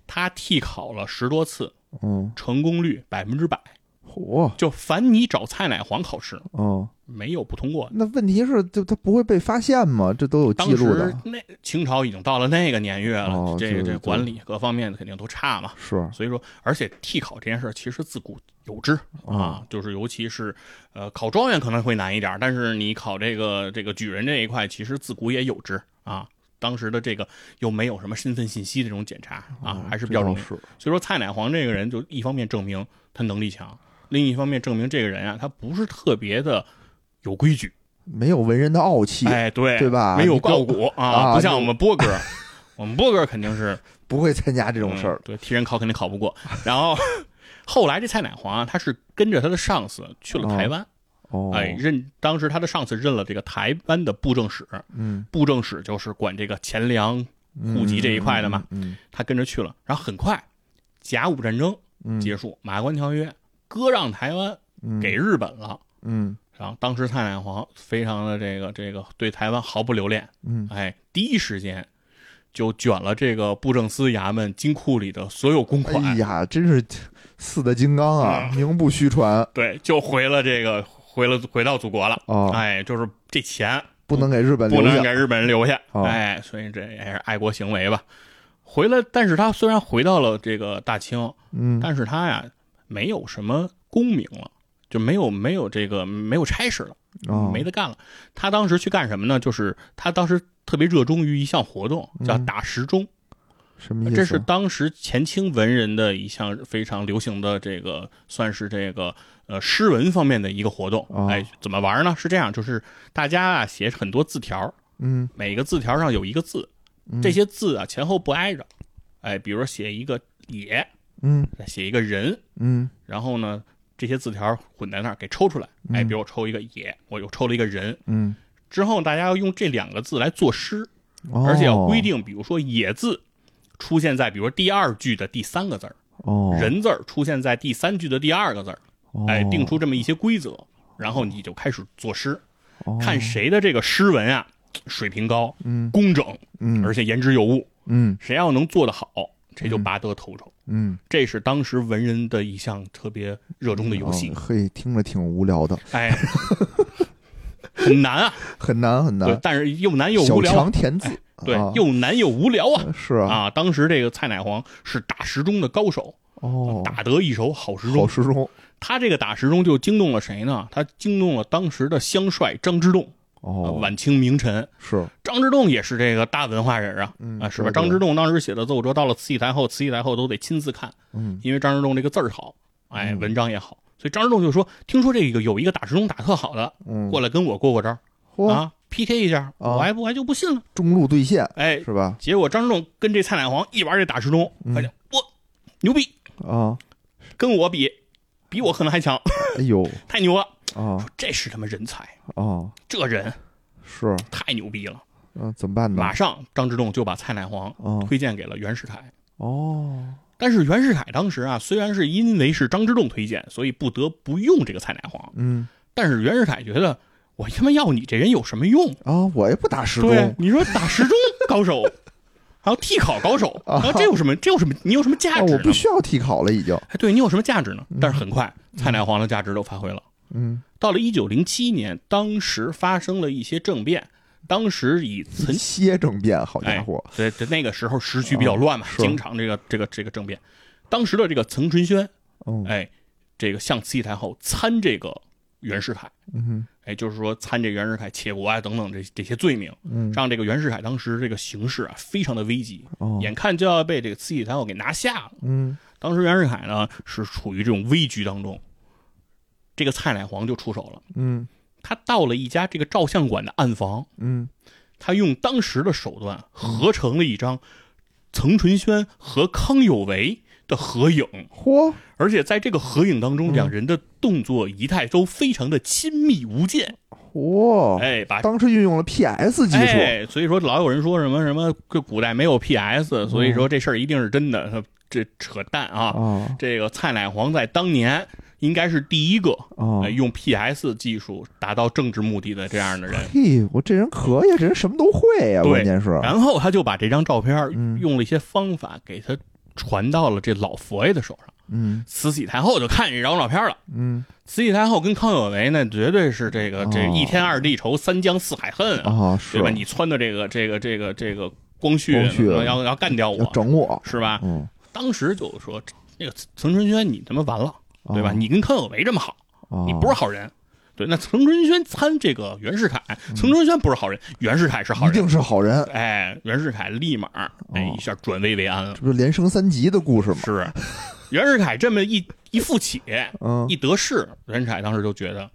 B: 他替考了十多次，
A: 嗯，
B: 成功率百分之百。
A: 嚯，
B: 就凡你找蔡乃煌考试，
A: 嗯，
B: 没有不通过的。
A: 那问题是，就他不会被发现吗？这都有
B: 当
A: 记录的
B: 时，那清朝已经到了那个年月了，这这管理各方面肯定都差嘛。
A: 是
B: 所以说，而且替考这件事其实自古有之
A: 哦
B: 啊，就是尤其是呃考状元可能会难一点，但是你考这个这个举人这一块，其实自古也有之啊。当时的这个又没有什么身份信息的这种检查啊
A: 嗯，
B: 还是比较容易。所以说，蔡乃煌这个人就一方面证明他能力强，另一方面证明这个人啊，他不是特别的有规矩。
A: 没有文人的傲气，
B: 哎，对，
A: 对吧
B: 没有傲骨啊，不像我们波哥，我们波哥肯定是
A: 不会参加这种事儿
B: 嗯。对，替人考肯定考不过。然后后来这蔡乃煌啊，他是跟着他的上司去了台湾，
A: 哦，
B: 哎，任当时他的上司任了这个台湾的布政使，
A: 嗯，
B: 布政使就是管这个钱粮户籍这一块的嘛，
A: 嗯
B: 他跟着去了。然后很快，甲午战争
A: 嗯，
B: 结束，马关条约割让台湾
A: 嗯
B: 给日本了。
A: 嗯
B: 然后当时蔡乃煌非常的这个这个对台湾毫不留恋，
A: 嗯
B: 哎，第一时间就卷了这个布政司衙门金库里的所有公款，
A: 哎呀，真是四大金刚啊，
B: 嗯
A: 名不虚传
B: 对，就回了这个回了回到祖国了。
A: 啊，
B: 哎，就是这钱
A: 不能给日本
B: 不
A: 留下
B: 能给日本人留下，
A: 哦
B: 哎，所以这也是爱国行为吧。回来，但是他虽然回到了这个大清，
A: 嗯
B: 但是他呀没有什么功名了，就没有没有这个没有差事了。
A: 啊，
B: 没得干了。他当时去干什么呢？就是他当时特别热衷于一项活动，叫
A: 嗯
B: 打时钟。
A: 什么意思？
B: 这是当时前清文人的一项非常流行的这个，算是这个呃诗文方面的一个活动。
A: 哦
B: 哎，怎么玩呢？是这样，就是大家啊写很多字条，
A: 嗯
B: 每个字条上有一个字，
A: 嗯
B: 这些字啊前后不挨着。哎，比如说写一个也，
A: 嗯
B: 再写一个人，
A: 嗯
B: 然后呢这些字条混在那儿给抽出来。哎，
A: 嗯
B: 比如我抽一个野，我又抽了一个人，
A: 嗯，
B: 之后大家要用这两个字来作诗，
A: 哦
B: 而且要规定，比如说“野”字出现在比如说第二句的第三个字儿，
A: 哦，
B: 人字儿出现在第三句的第二个字哎，定出这么一些规则，然后你就开始作诗，
A: 哦
B: 看谁的这个诗文啊水平高、
A: 嗯
B: 工整，
A: 嗯
B: 而且言之有物，
A: 嗯
B: 谁要能做得好，谁就拔得头筹。
A: 嗯。
B: 这是当时文人的一项特别热衷的游戏。
A: 哦，嘿，听着挺无聊的，
B: 哎，很难啊，
A: 很难很
B: 对
A: 难，，
B: 但是又难又无聊。啊，
A: 强填字，
B: 对
A: 啊，
B: 又难又无聊啊。
A: 是啊，
B: 啊，当时这个蔡乃煌是打时钟的高手，
A: 哦，
B: 打得一手好时钟。好。
A: 时钟，
B: 他这个打时钟就惊动了谁呢？他惊动了当时的乡帅张之洞，呃
A: 哦，
B: 晚清名臣。
A: 是，
B: 张之洞也是这个大文化人啊，
A: 嗯
B: 啊是吧？
A: 对对
B: 张之洞当时写的奏折到了慈禧太后，慈禧太后都得亲自看，
A: 嗯
B: 因为张之洞这个字儿好，哎，
A: 嗯
B: 文章也好，所以张之洞就说：“听说这个有一个打时钟打特好的，
A: 嗯，
B: 过来跟我过过招
A: 嚯，
B: 啊，PK 一下，
A: 啊
B: 我还不我还就不信了。
A: 中路对线”
B: 哎，
A: 是吧？
B: 结果张之洞跟这蔡乃煌一玩这打时钟，
A: 嗯
B: 发现我牛逼，
A: 啊，
B: 跟我比，比我可能还强，
A: 哎呦
B: 太牛了！
A: 啊
B: 这是他妈人才，
A: 啊，
B: 这人
A: 是，
B: 太牛逼了。
A: 嗯，怎么办呢？
B: 马上张之洞就把蔡乃煌
A: 啊
B: 推荐给了袁世凯。
A: 哦，
B: 但是袁世凯当时啊，虽然是因为是张之洞推荐，所以不得不用这个蔡乃煌，
A: 嗯
B: 但是袁世凯觉得我他妈要你这人有什么用？
A: 啊，我也不打时
B: 对
A: 钟，
B: 你说打时钟高手，还有替考高手，
A: 啊
B: 然后这有什么？这有什么？你有什么价
A: 啊，
B: 值
A: 不需要替考了，已经。
B: 哎，对你有什么价值呢？但是很快，蔡乃煌的价值都发挥了。
A: 嗯，
B: 到了一九零七年，当时发生了一些政变，当时以岑
A: 歇政变，好家伙，
B: 对对，那个时候时局比较乱嘛，
A: 是。
B: 经常这个这个这个政变。当时的这个岑春轩，
A: 哦。
B: 哎，这个向慈禧太后参这个袁世凯，
A: 嗯
B: 哎，就是说参这袁世凯窃国啊等等这这些罪名，
A: 嗯，
B: 让这个袁世凯当时这个形势啊非常的危急，
A: 哦，
B: 眼看就要被这个慈禧太后给拿下了。
A: 嗯。
B: 当时袁世凯呢是处于这种危局当中，这个蔡乃煌就出手了。
A: 嗯。
B: 他到了一家这个照相馆的暗房，
A: 嗯，
B: 他用当时的手段合成了一张曾纯轩和康有为的合影，
A: 嚯，
B: 而且在这个合影当中，
A: 嗯。
B: 两人的动作仪态都非常的亲密无间。
A: 嚯，
B: 哎，把
A: 当时运用了 PS 技术，
B: 哎，所以说老有人说什么什么这古代没有 PS，所以说这事儿一定是真的，这扯淡啊！
A: 啊
B: 这个蔡乃煌在当年应该是第一个
A: 啊
B: 呃，用 PS 技术达到政治目的的这样的人。
A: 嘿，我这人可以，这人什么都会呀，
B: 对。
A: 关键是，
B: 然后他就把这张照片
A: 嗯
B: 用了一些方法给他传到了这老佛爷的手上。
A: 嗯。
B: 慈禧太后就看见这张照片了。
A: 嗯。
B: 慈禧太后跟康有为那绝对是这个
A: 哦。
B: 这一天二地仇，三江四海恨啊，对吧？你撺的这个这个这个这个光绪
A: 光绪
B: 要要干掉我，
A: 整我，
B: 是吧？
A: 嗯，
B: 当时就说那个岑春轩你他妈完了，对吧？
A: 啊
B: 你跟康有为这么好，
A: 啊
B: 你不是好人。对，那岑春轩参这个袁世凯，岑春轩不是好人，袁世凯是好人。
A: 嗯一定是好人，
B: 哎，袁世凯立马哎
A: 哦
B: 一下转危为安了。
A: 这不是连升三级的故事吗？
B: 是，袁世凯这么一一复起，
A: 嗯
B: 一，得势，袁世凯当时就觉得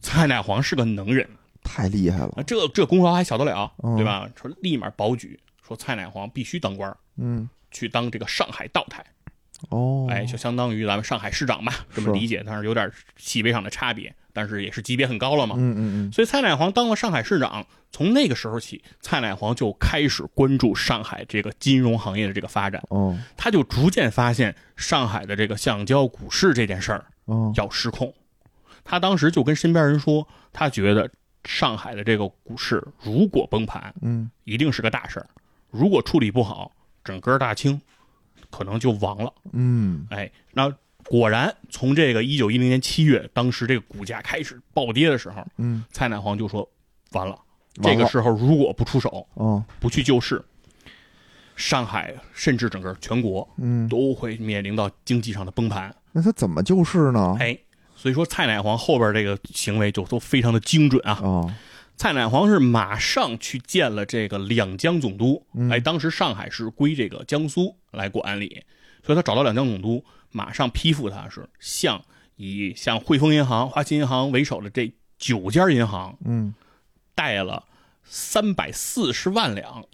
B: 蔡乃煌是个能人，
A: 太厉害了，
B: 啊这这功劳还小得了，
A: 嗯
B: 对吧？说立马保举，说蔡乃煌必须当官，
A: 嗯，
B: 去当这个上海道台，
A: 哦，
B: 哎，就相当于咱们上海市长吧，这么理解，但是有点细微上的差别，但是也是级别很高了嘛。
A: 嗯嗯嗯，
B: 所以蔡乃煌当了上海市长，从那个时候起，蔡乃煌就开始关注上海这个金融行业的这个发展，
A: 哦。
B: 他就逐渐发现上海的这个橡胶股市这件事儿
A: 哦，
B: 要失控。他当时就跟身边人说，他觉得上海的这个股市如果崩盘，
A: 嗯。
B: 一定是个大事儿，如果处理不好，整个大清可能就亡了。
A: 嗯
B: 哎，那果然从这个一九一零年七月，当时这个股价开始暴跌的时候，
A: 嗯，
B: 蔡乃煌就说：“完了，这个时候如果不出手，
A: 哦
B: 不去救市，上海甚至整个全国
A: 嗯，
B: 都会面临到经济上的崩盘。
A: 那他怎么救市呢？
B: 哎，所以说蔡乃煌后边这个行为就都非常的精准啊。
A: 哦，
B: 蔡乃煌是马上去见了这个两江总督，
A: 嗯
B: 哎，当时上海是归这个江苏来管理，所以他找到两江总督，马上批复他是向以像汇丰银行、花旗银行为首的这九家银行
A: 嗯。
B: 贷了三百四十万两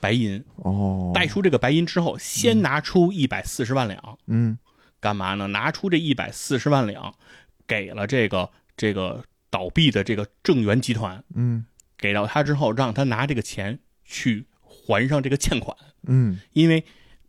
B: 白银，
A: 哦，
B: 贷出这个白银之后，先拿出一百四十万两，
A: 嗯。
B: 干嘛呢？拿出这一百四十万两，给了这个这个倒闭的这个正源集团，
A: 嗯。
B: 给到他之后，让他拿这个钱去还上这个欠款，
A: 嗯，
B: 因为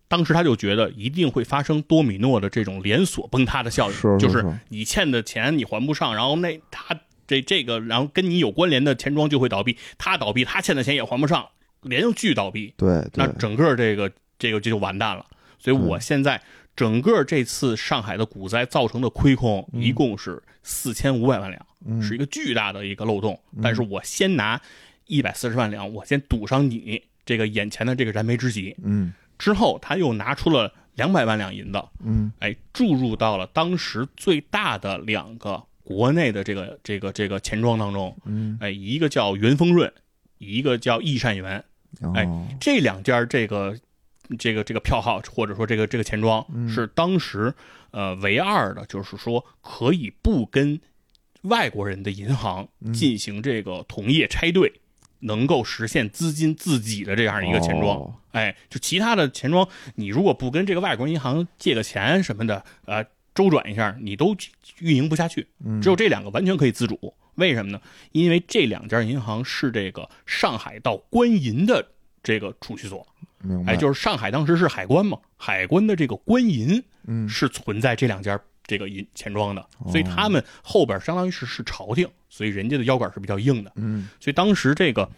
B: 当时他就觉得一定会发生多米诺的这种连锁崩塌的效应，
A: 是是
B: 就是。你欠的钱你还不上，然后那他这这个，然后跟你有关联的钱庄就会倒闭，他倒闭，他欠的钱也还不上，连续倒闭，
A: 对对，
B: 那整个这个这个这就完蛋了。所以我现在整个这次上海的股灾造成的亏空，一共是四千五百万两，
A: 嗯
B: 是一个巨大的一个漏洞。但是我先拿一百四十万两，我先赌上你这个眼前的这个燃眉之急。
A: 嗯
B: 之后他又拿出了两百万两银子，
A: 嗯
B: 哎，注入到了当时最大的两个国内的这个这个这个钱庄当中。
A: 嗯，
B: 哎，一个叫元丰润，一个叫易善元。哎
A: 哦
B: 这两家这个这个这个票号或者说这个这个钱庄
A: 嗯
B: 是当时呃唯二的，就是说可以不跟外国人的银行
A: 嗯
B: 进行这个同业拆对。能够实现资金自己的这样一个钱庄，
A: 哦
B: 哎，就其他的钱庄，你如果不跟这个外国银行借个钱什么的，呃，周转一下，你都运营不下去。
A: 嗯，
B: 只有这两个完全可以自主。为什么呢？因为这两家银行是这个上海到官银的这个储蓄所。
A: 明白，
B: 哎，就是上海当时是海关嘛，海关的这个官银
A: 嗯
B: 是存在这两家这个银钱庄的，
A: 哦
B: 所以他们后边相当于是是朝廷，所以人家的腰杆是比较硬的。
A: 嗯
B: 所以当时这个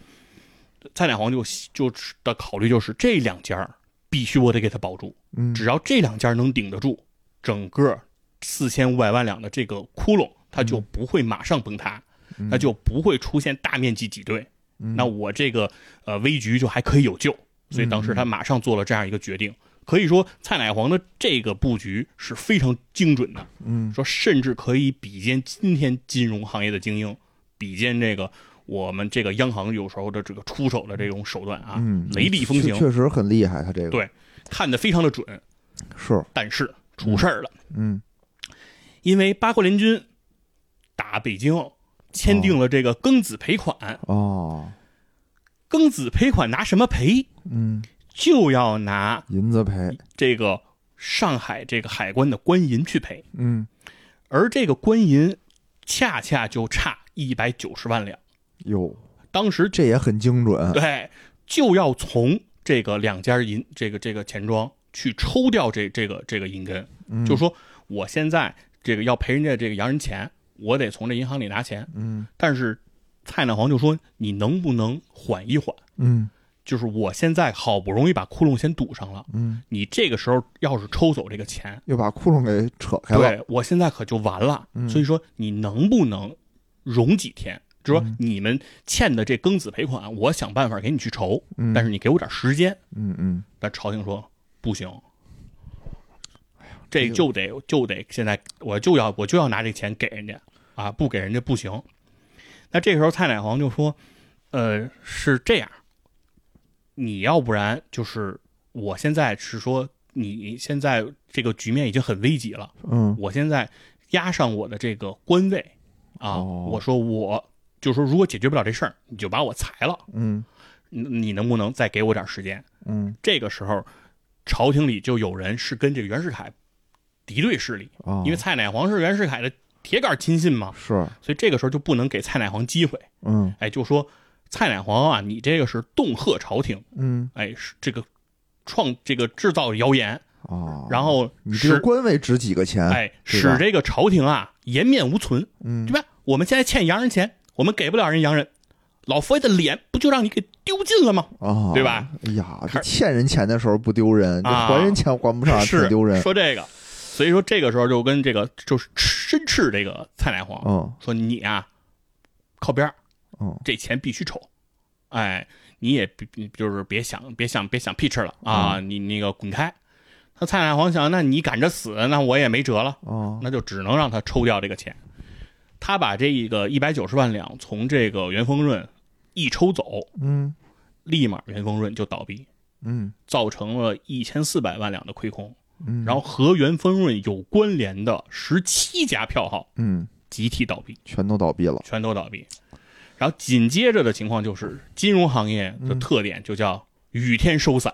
B: 蔡乃煌就就的考虑就是这两家必须我得给他保住，
A: 嗯，
B: 只要这两家能顶得住，整个四千五百万两的这个窟窿，它就不会马上崩塌，那就不会出现大面积挤兑。
A: 嗯。
B: 那我这个呃危局就还可以有救，所以当时他马上做了这样一个决定。可以说，蔡乃煌的这个布局是非常精准的，
A: 嗯。
B: 说甚至可以比肩今天金融行业的精英，比肩这个我们这个央行有时候的这个出手的这种手段啊，
A: 嗯，
B: 雷厉风行，
A: 确确实很厉害，他这个。
B: 对看得非常的准。
A: 是，
B: 但是出事儿了，
A: 嗯。
B: 因为八国联军打北京，签订了这个庚子赔款。
A: 哦，
B: 庚子赔款拿什么赔？
A: 嗯，
B: 就要拿
A: 银子赔，
B: 这个上海这个海关的官银去赔，
A: 嗯。
B: 而这个官银恰恰就差一百九十万两。
A: 哟，
B: 当时
A: 这也很精准，
B: 对，就要从这个两家银这个这个钱庄去抽掉这这个这个银根，
A: 嗯。
B: 就说我现在这个要赔人家这个洋人钱，我得从这银行里拿钱。
A: 嗯
B: 但是蔡乃煌就说你能不能缓一缓？
A: 嗯
B: 就是我现在好不容易把窟窿先堵上了，
A: 嗯，
B: 你这个时候要是抽走这个钱，
A: 又把窟窿给扯开了，
B: 对我现在可就完了。
A: 嗯
B: 所以说你能不能容几天？就说你们欠的这庚子赔款，我想办法给你去筹，
A: 嗯
B: 但是你给我点时间。
A: 嗯嗯，
B: 但朝廷说不行，这就得就得现在我就要我就要拿这钱给人家啊，不给人家不行。那这时候蔡乃煌就说，呃，是这样，你要不然就是我现在是说你现在这个局面已经很危急了，
A: 嗯
B: 我现在压上我的这个官位啊，
A: 哦
B: 我说我就说如果解决不了这事儿，你就把我裁了，
A: 嗯
B: 你你能不能再给我点时间？
A: 嗯
B: 这个时候，朝廷里就有人是跟这个袁世凯敌对势力，
A: 啊，
B: 因为蔡乃煌是袁世凯的铁杆亲信嘛，
A: 是，
B: 所以这个时候就不能给蔡乃煌机会。
A: 嗯
B: 哎，就说蔡乃煌啊，你这个是恫吓朝廷，
A: 嗯
B: 哎，是这个创这个制造谣言，
A: 啊，
B: 然后
A: 你这个
B: 使
A: 官位值几个钱？
B: 哎使这个朝廷啊颜面无存，
A: 嗯
B: 对吧？我们现在欠洋人钱，我们给不了人洋人，老佛爷的脸不就让你给丢尽了吗？
A: 啊，
B: 对吧？
A: 哎呀，这欠人钱的时候不丢人，还人钱还不上
B: 是
A: 挺丢人。
B: 说这个，所以说这个时候就跟这个就是申斥这个蔡乃煌，
A: 嗯。
B: 说你啊靠边儿
A: 嗯。
B: 这钱必须抽，哎，你也别就是别想别想别想屁吃了啊，
A: 嗯。
B: 你那个滚开。那蔡乃煌想，那你赶着死，那我也没辙了，
A: 哦
B: 那就只能让他抽掉这个钱。他把这一个一百九十万两从这个袁丰润一抽走，
A: 嗯。
B: 立马袁丰润就倒闭，
A: 嗯。
B: 造成了一千四百万两的亏空。
A: 嗯，
B: 然后和元丰润有关联的十七家票号
A: 嗯。
B: 集体倒闭，
A: 全都倒闭了。
B: 全都倒闭。然后紧接着的情况就是，金融行业的特点就叫雨天收伞，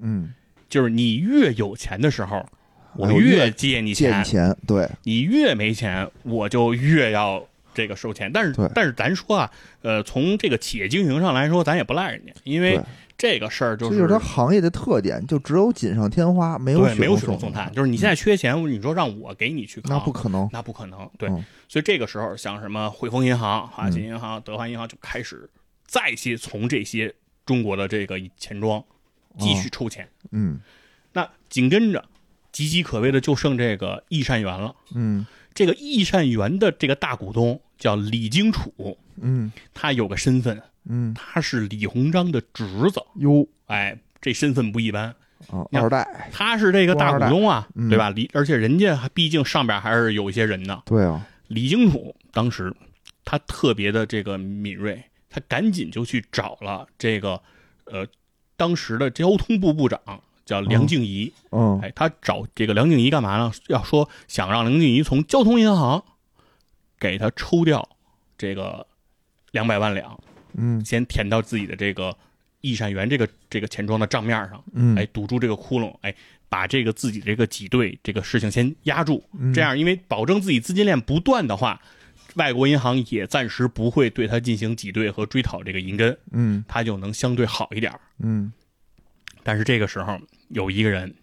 A: 嗯，
B: 就是你越有钱的时候，我越
A: 越
B: 借你钱。
A: 借你；钱，对，
B: 你越没钱，我就越要这个收钱。但是但是咱说啊，呃，从这个企业经营上来说，咱也不赖人家，因为
A: 对
B: 这个事儿就
A: 这就是它行业的特点，就只有锦上添花，没有
B: 对没有雪
A: 中
B: 中送炭，就是你现在缺钱，你说让我给你去扛，
A: 那不可能。
B: 那不可能，对，
A: 嗯
B: 所以这个时候，像什么汇丰银行、华
A: 嗯
B: 信银行、德华银行就开始再些从这些中国的这个钱庄继续抽钱。
A: 嗯
B: 那紧跟着，岌岌可危的就剩这个易善元了。
A: 嗯
B: 这个易善元的这个大股东叫李荆楚，
A: 嗯
B: 他有个身份，
A: 嗯，
B: 他是李鸿章的侄子，
A: 哟。
B: 哎，这身份不一般。哦，
A: 二代，
B: 他是这个大股东啊，
A: 嗯。
B: 对吧？李，而且人家还毕竟上边还是有一些人呢。
A: 对啊，
B: 李荆楚当时他特别的这个敏锐，他赶紧就去找了这个呃当时的交通部部长叫梁静怡，
A: 嗯。
B: 哎，他找这个梁静怡干嘛呢？要说想让梁静怡从交通银行给他抽掉这个两百万两，
A: 嗯。
B: 先填到自己的这个易善元这个这个钱庄的账面上，
A: 嗯，
B: 哎，堵住这个窟窿，哎，把这个自己这个挤兑这个事情先压住，
A: 嗯。
B: 这样因为保证自己资金链不断的话，外国银行也暂时不会对他进行挤兑和追讨这个银根，
A: 嗯。
B: 他就能相对好一点。
A: 嗯。
B: 但是这个时候有一个人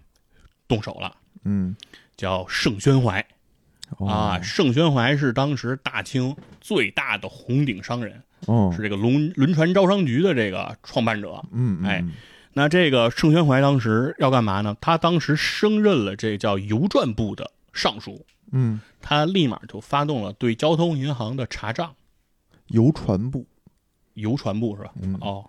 B: 动手了，
A: 嗯。
B: 叫盛宣怀。
A: 哦。
B: 啊。盛宣怀是当时大清最大的红顶商人，
A: 哦
B: 是这个轮轮船招商局的这个创办者。
A: 嗯嗯
B: 哎那这个盛宣怀当时要干嘛呢？他当时升任了这叫邮传部的尚书，
A: 嗯
B: 他立马就发动了对交通银行的查账。
A: 邮传部
B: 邮传部是吧？
A: 嗯
B: 哦，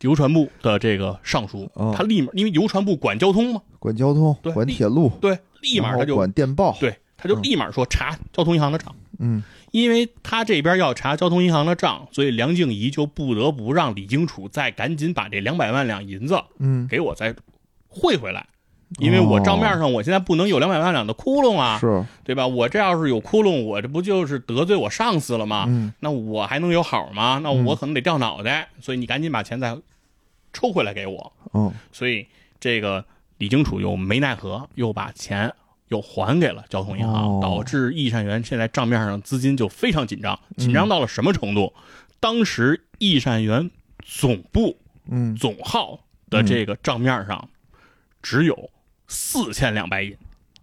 B: 邮传部的这个尚书，
A: 哦
B: 他立马因为邮传部管交通嘛，
A: 管交通
B: 对
A: 管铁路，
B: 对，立马他就
A: 管电报
B: 对，他就立马说查交通银行的账。
A: 嗯
B: 因为他这边要查交通银行的账，所以梁静怡就不得不让李荆楚再赶紧把这两百万两银子
A: 嗯
B: 给我再汇回来，因为我账面上我现在不能有两百万两的窟窿啊，
A: 是
B: 对吧？我这要是有窟窿，我这不就是得罪我上司了吗？
A: 嗯
B: 那我还能有好吗？那我可能得掉脑袋，所以你赶紧把钱再抽回来给我。
A: 嗯
B: 所以这个李荆楚又没奈何，又把钱又还给了交通银行，
A: 哦。
B: 导致易善园现在账面上资金就非常紧张，紧张到了什么程度？当时易善园总部
A: 嗯。
B: 总号的这个账面上只有四千两白银，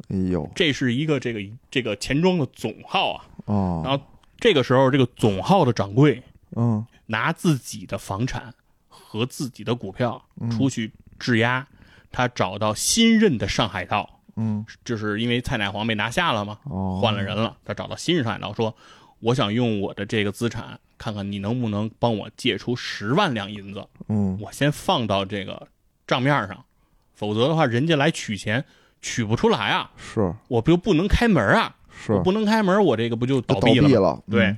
A: 哎呦。
B: 这是一个这个这个钱庄的总号啊。
A: 哦。
B: 然后这个时候，这个总号的掌柜
A: 嗯。
B: 拿自己的房产和自己的股票
A: 嗯。
B: 出去质押，他找到新任的上海道，
A: 嗯。
B: 就是因为蔡乃煌被拿下了嘛，
A: 哦。
B: 换了人了，他找到新任上海道说，我想用我的这个资产，看看你能不能帮我借出十万两银子，
A: 嗯。
B: 我先放到这个账面上，否则的话，人家来取钱取不出来啊，
A: 是。
B: 我不就不能开门啊，
A: 是。
B: 我不能开门，我这个不就
A: 就
B: 倒闭了闭？
A: 了
B: 对，
A: 嗯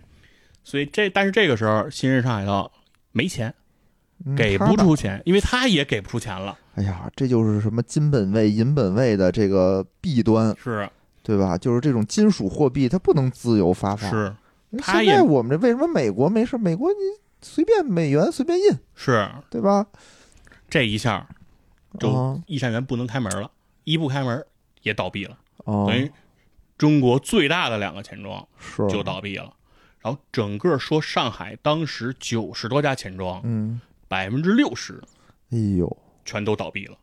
B: 所以这但是这个时候，新任上海道没钱，
A: 嗯
B: 给不出钱，因为他也给不出钱了。
A: 哎呀，这就是什么金本位、银本位的这个弊端，
B: 是
A: 对吧？就是这种金属货币，它不能自由发放。
B: 是他也
A: 现在我们这为什么美国没事？美国你随便美元随便印，
B: 是，
A: 对吧？
B: 这一下就
A: 啊
B: 易善元不能开门了，一不开门也倒闭了，
A: 哦
B: 等于中国最大的两个钱庄
A: 是
B: 就倒闭了。然后整个说上海当时九十多家钱庄，
A: 嗯，
B: 百分之六十
A: 哎呦，
B: 全都倒闭了。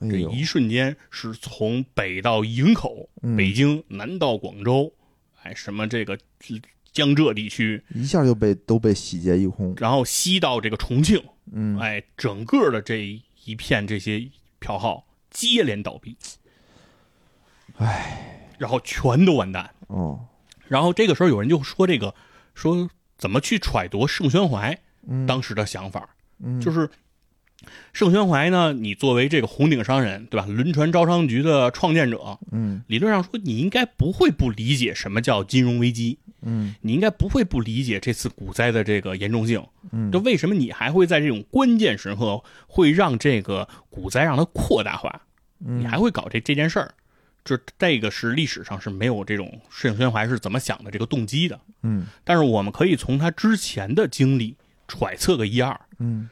A: 哎，
B: 这一瞬间是从北到营口，
A: 嗯。
B: 北京南到广州，哎，什么这个江浙地区，
A: 一下就被都被洗劫一空。
B: 然后西到这个重庆，
A: 嗯，
B: 哎，整个的这一片这些票号接连倒闭，
A: 哎，
B: 然后全都完蛋。
A: 哦，
B: 然后这个时候有人就说这个说怎么去揣度盛宣怀
A: 嗯，
B: 当时的想法，
A: 嗯
B: 就是盛宣怀呢，你作为这个红顶商人，对吧？轮船招商局的创建者，
A: 嗯
B: 理论上说你应该不会不理解什么叫金融危机，
A: 嗯
B: 你应该不会不理解这次股灾的这个严重性。
A: 嗯，
B: 就为什么你还会在这种关键时刻会让这个股灾让它扩大化？
A: 嗯
B: 你还会搞这这件事儿？就这个是历史上是没有这种盛宣怀是怎么想的这个动机的。
A: 嗯
B: 但是我们可以从他之前的经历揣测个一二。
A: 嗯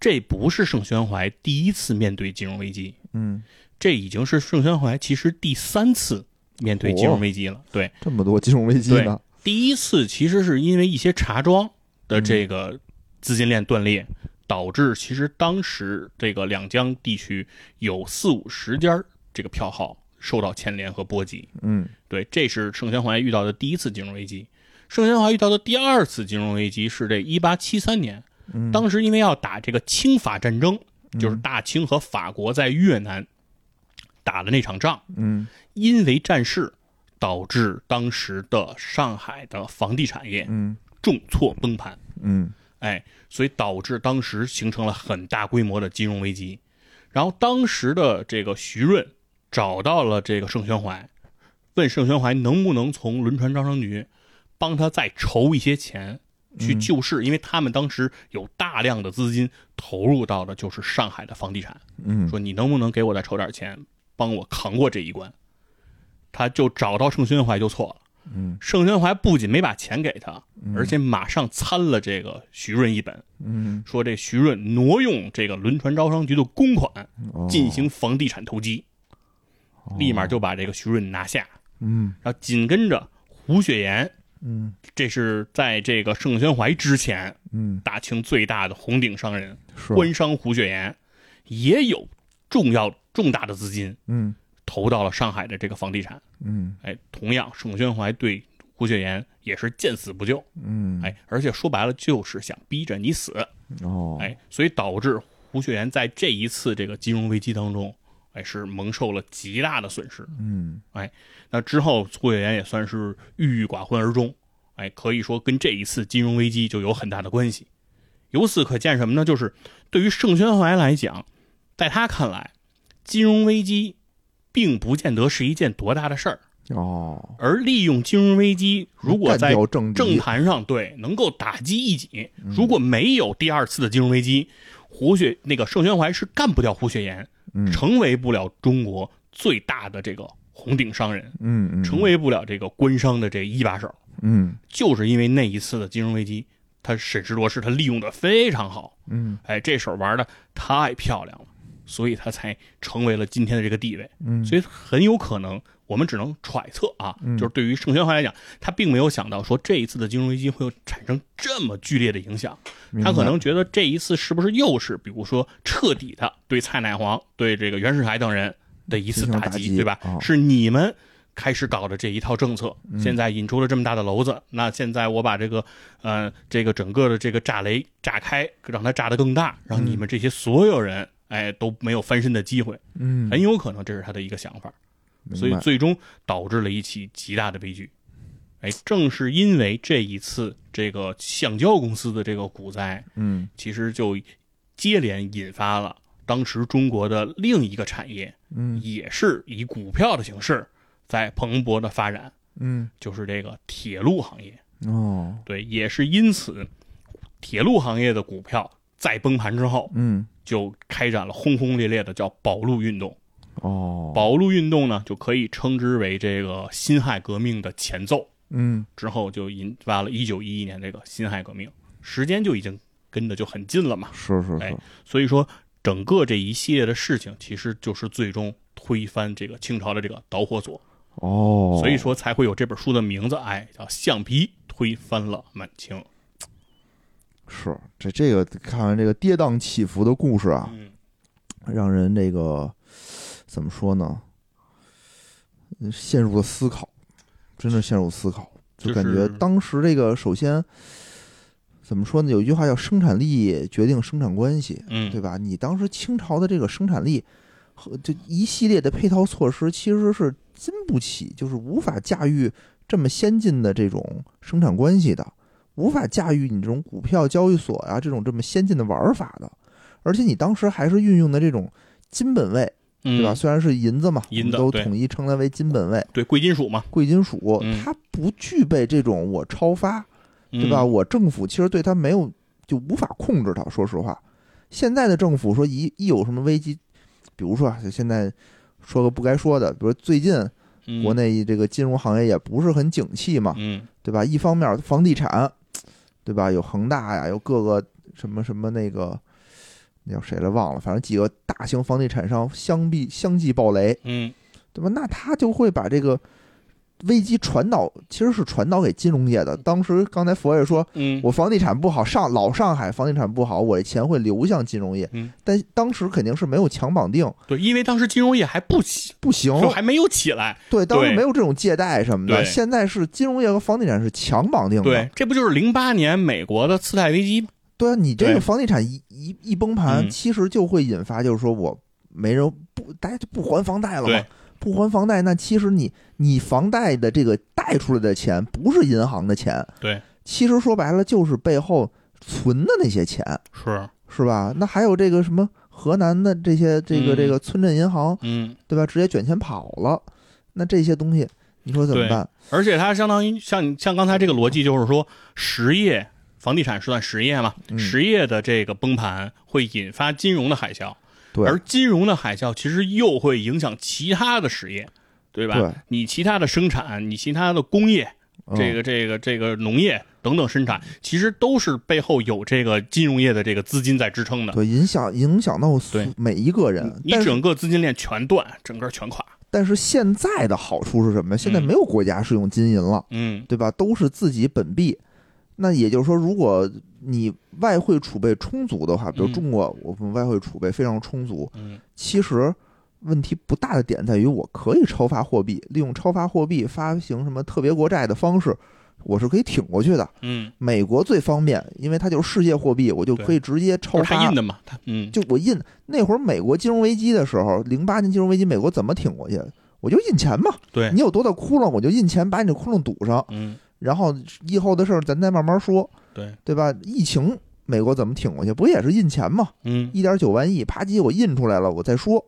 B: 这不是盛宣怀第一次面对金融危机，
A: 嗯，
B: 这已经是盛宣怀其实第三次面对金融危机了。对，
A: 这么多金融危机呢？
B: 第一次其实是因为一些茶庄的这个资金链断裂，导致其实当时这个两江地区有四五十家这个票号受到牵连和波及。
A: 嗯
B: 对，这是盛宣怀遇到的第一次金融危机。盛宣怀遇到的第二次金融危机是这一八七三年，
A: 嗯，
B: 当时因为要打这个清法战争，就是大清和法国在越南打的那场仗，
A: 嗯。
B: 因为战事导致当时的上海的房地产业
A: 嗯。
B: 重挫崩盘，
A: 嗯。
B: 哎，所以导致当时形成了很大规模的金融危机。然后当时的这个徐润找到了这个盛宣怀，问盛宣怀能不能从轮船招商局帮他再筹一些钱去救市，因为他们当时有大量的资金投入到的就是上海的房地产。
A: 嗯
B: 说你能不能给我再筹点钱，帮我扛过这一关？他就找到盛宣怀就错了。
A: 嗯
B: 盛宣怀不仅没把钱给他，而且马上参了这个徐润一本，
A: 嗯，
B: 说这徐润挪用这个轮船招商局的公款
A: 哦
B: 进行房地产投机。立马就把这个徐润拿下。
A: 嗯
B: 然后紧跟着胡雪岩，
A: 嗯。
B: 这是在这个盛宣怀之前，
A: 嗯，
B: 大清最大的红顶商人
A: 是，
B: 官商胡雪岩，也有重要重大的资金
A: 嗯。
B: 投到了上海的这个房地产。
A: 嗯。
B: 哎，同样盛宣怀对胡雪岩也是见死不救。
A: 嗯，
B: 哎，而且说白了就是想逼着你死。
A: 哦，
B: 哎，所以导致胡雪岩在这一次这个金融危机当中，哎，是蒙受了极大的损失。
A: 嗯哎
B: 那之后，胡雪岩也算是郁郁寡欢而终。哎，可以说跟这一次金融危机就有很大的关系。由此可见什么呢？就是对于盛宣怀来讲，在他看来，金融危机并不见得是一件多大的事儿，
A: 哦，
B: 而利用金融危机，如果在
A: 政
B: 政坛上对能够打击一己，如果没有第二次的金融危机，胡雪那个盛宣怀是干不掉胡雪岩，
A: 嗯
B: 成为不了中国最大的这个红顶商人，
A: 嗯嗯，
B: 成为不了这个官商的这一把手，
A: 嗯。
B: 就是因为那一次的金融危机，他审时度势，他利用的非常好，
A: 嗯。
B: 哎，这手玩的太漂亮了，所以他才成为了今天的这个地位。
A: 嗯，
B: 所以很有可能，我们只能揣测啊，
A: 嗯
B: 就是对于盛宣怀来讲，他并没有想到说这一次的金融危机会有产生这么剧烈的影响，他可能觉得这一次是不是又是比如说彻底的对蔡乃煌、对这个袁世凯等人的一次打击，对吧？
A: 哦
B: 是你们。开始搞的这一套政策，
A: 嗯
B: 现在引出了这么大的篓子，那现在我把这个，呃，这个整个的这个炸雷炸开，让它炸得更大，让你们这些所有人，哎，都没有翻身的机会，
A: 嗯，
B: 很有可能这是他的一个想法。所以最终导致了一起极大的悲剧。哎，正是因为这一次这个橡胶公司的这个股灾，
A: 嗯
B: 其实就接连引发了当时中国的另一个产业，
A: 嗯
B: 也是以股票的形式在蓬勃的发展，
A: 嗯
B: 就是这个铁路行业。
A: 哦
B: 对，也是因此，铁路行业的股票在崩盘之后，
A: 嗯
B: 就开展了轰轰烈烈的叫保路运动。
A: 哦
B: 保路运动呢，就可以称之为这个辛亥革命的前奏。
A: 嗯
B: 之后就引发了1911年这个辛亥革命，时间就已经跟的就很近了嘛。哎
A: 是是哎
B: 所以说，整个这一系列的事情，其实就是最终推翻这个清朝的这个导火索。
A: 哦，
B: 所以说才会有这本书的名字，哎，叫《橡皮推翻了满清》。
A: 是这这个看完这个跌宕起伏的故事啊，
B: 嗯，
A: 让人这个怎么说呢？嗯陷入了思考，真的陷入思考，就感觉当时这个首先怎么说呢？有一句话叫“生产力决定生产关系”，
B: 嗯，
A: 对吧？你当时清朝的这个生产力和这一系列的配套措施，其实是经不起，就是无法驾驭这么先进的这种生产关系的，无法驾驭你这种股票交易所啊这种这么先进的玩法的。而且你当时还是运用的这种金本位，
B: 对
A: 对吧？？虽然是银子嘛，
B: 嗯银子
A: 都统一称它为金本位，
B: 对，贵金属嘛，
A: 贵金属
B: 嗯，
A: 它不具备这种我超发，对吧？
B: 嗯？
A: 我政府其实对它没有就无法控制它。说实话，现在的政府说一一有什么危机，比如说啊就现在说个不该说的，比如最近
B: 嗯
A: 国，内这个金融行业也不是很景气嘛，
B: 嗯
A: 对吧？一方面房地产，对吧？有恒大呀，有各个什么什么那个。那叫谁来忘了，反正几个大型房地产商相继相继暴雷，
B: 嗯
A: 对吧？那他就会把这个危机传导，其实是传导给金融业的。当时刚才佛爷说，
B: 嗯，
A: 我房地产不好，上老上海房地产不好，我这钱会流向金融业。
B: 嗯，
A: 但当时肯定是没有强绑定，
B: 对，因为当时金融业还不起，
A: 不行。
B: 还没有起来。
A: 对，当时没有这种借贷什么的。现在是金融业和房地产是强绑定的。
B: 对，这不就是零八年美国的次贷危机？
A: 对啊，你这个房地产一一一崩盘，
B: 嗯
A: 其实就会引发，就是说我没人不，大家就不还房贷了嘛。不还房贷，那其实你你房贷的这个贷出来的钱不是银行的钱，
B: 对，
A: 其实说白了就是背后存的那些钱，
B: 是，
A: 是吧？那还有这个什么河南的这些这个
B: 嗯
A: 这个村镇银行，
B: 嗯，
A: 对吧？直接卷钱跑了，那这些东西你说怎么办？
B: 而且它相当于像像刚才这个逻辑，就是说实业房地产是算实业嘛，
A: 嗯
B: 实业的这个崩盘会引发金融的海啸，
A: 对
B: 而金融的海啸其实又会影响其他的实业，对吧？
A: 对
B: 你其他的生产，你其他的工业，
A: 嗯
B: 这个这个这个农业等等生产，其实都是背后有这个金融业的这个资金在支撑的。
A: 对影响影响到
B: 对
A: 每一个人，
B: 你整个资金链全断，整个全垮。
A: 但是现在的好处是什么？现在
B: 嗯
A: 没有国家是用金银了，
B: 嗯
A: 对吧？都是自己本币。那也就是说，如果你外汇储备充足的话，比如
B: 嗯
A: 中国，我们外汇储备非常充足，
B: 嗯
A: 其实问题不大的点在于，我可以超发货币，利用超发货币发行什么特别国债的方式，我是可以挺过去的。
B: 嗯，
A: 美国最方便，因为它就是世界货币，我就可以直接超发
B: 就是他印。的嘛，他嗯
A: 就我印那会儿美国金融危机的时候，零八年金融危机，美国怎么挺过去？我就印钱嘛，
B: 对
A: 你有多大窟窿，我就印钱把你这窟窿堵上，
B: 嗯
A: 然后以后的事儿咱再慢慢说，
B: 对
A: 对吧？疫情美国怎么挺过去？不也是印钱吗？
B: 嗯
A: 一点九万亿，啪叽我印出来了，我再说，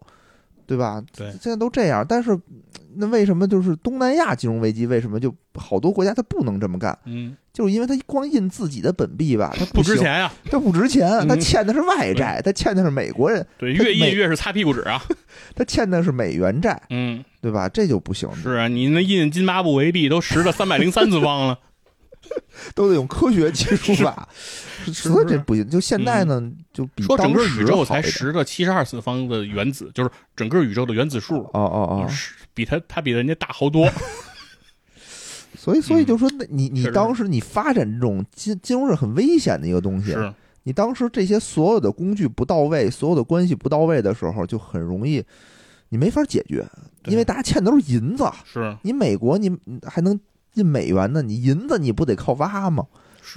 A: 对吧？
B: 对。
A: 现在都这样，但是那为什么就是东南亚金融危机，为什么就好多国家它不能这么干？
B: 嗯，
A: 就是因为它光印自己的本币吧，它行，
B: 不值钱呀，
A: 它不值钱，
B: 嗯。
A: 它欠的是外债，它欠的是美国人，
B: 对，越印越是擦屁股纸啊，
A: 它欠的是美元债，
B: 嗯，
A: 对吧？这就不行，
B: 是啊，你那印津巴布韦币都十的三百零三次方了，
A: 都得用科学技术法，
B: 是
A: 所以这不行。就现在呢，就比
B: 说整个宇宙才十个七十二次方的原子，就是整个宇宙的原子数，
A: 哦哦哦，
B: 比它它比人家大好多，
A: 所以所以
B: 嗯
A: 就说，那你你当时你发展这种金金融是很危险的一个东西，
B: 是，
A: 你当时这些所有的工具不到位，所有的关系不到位的时候，就很容易你没法解决，因为大家欠的都是银子。
B: 是
A: 你美国你还能印美元呢，你银子你不得靠挖吗？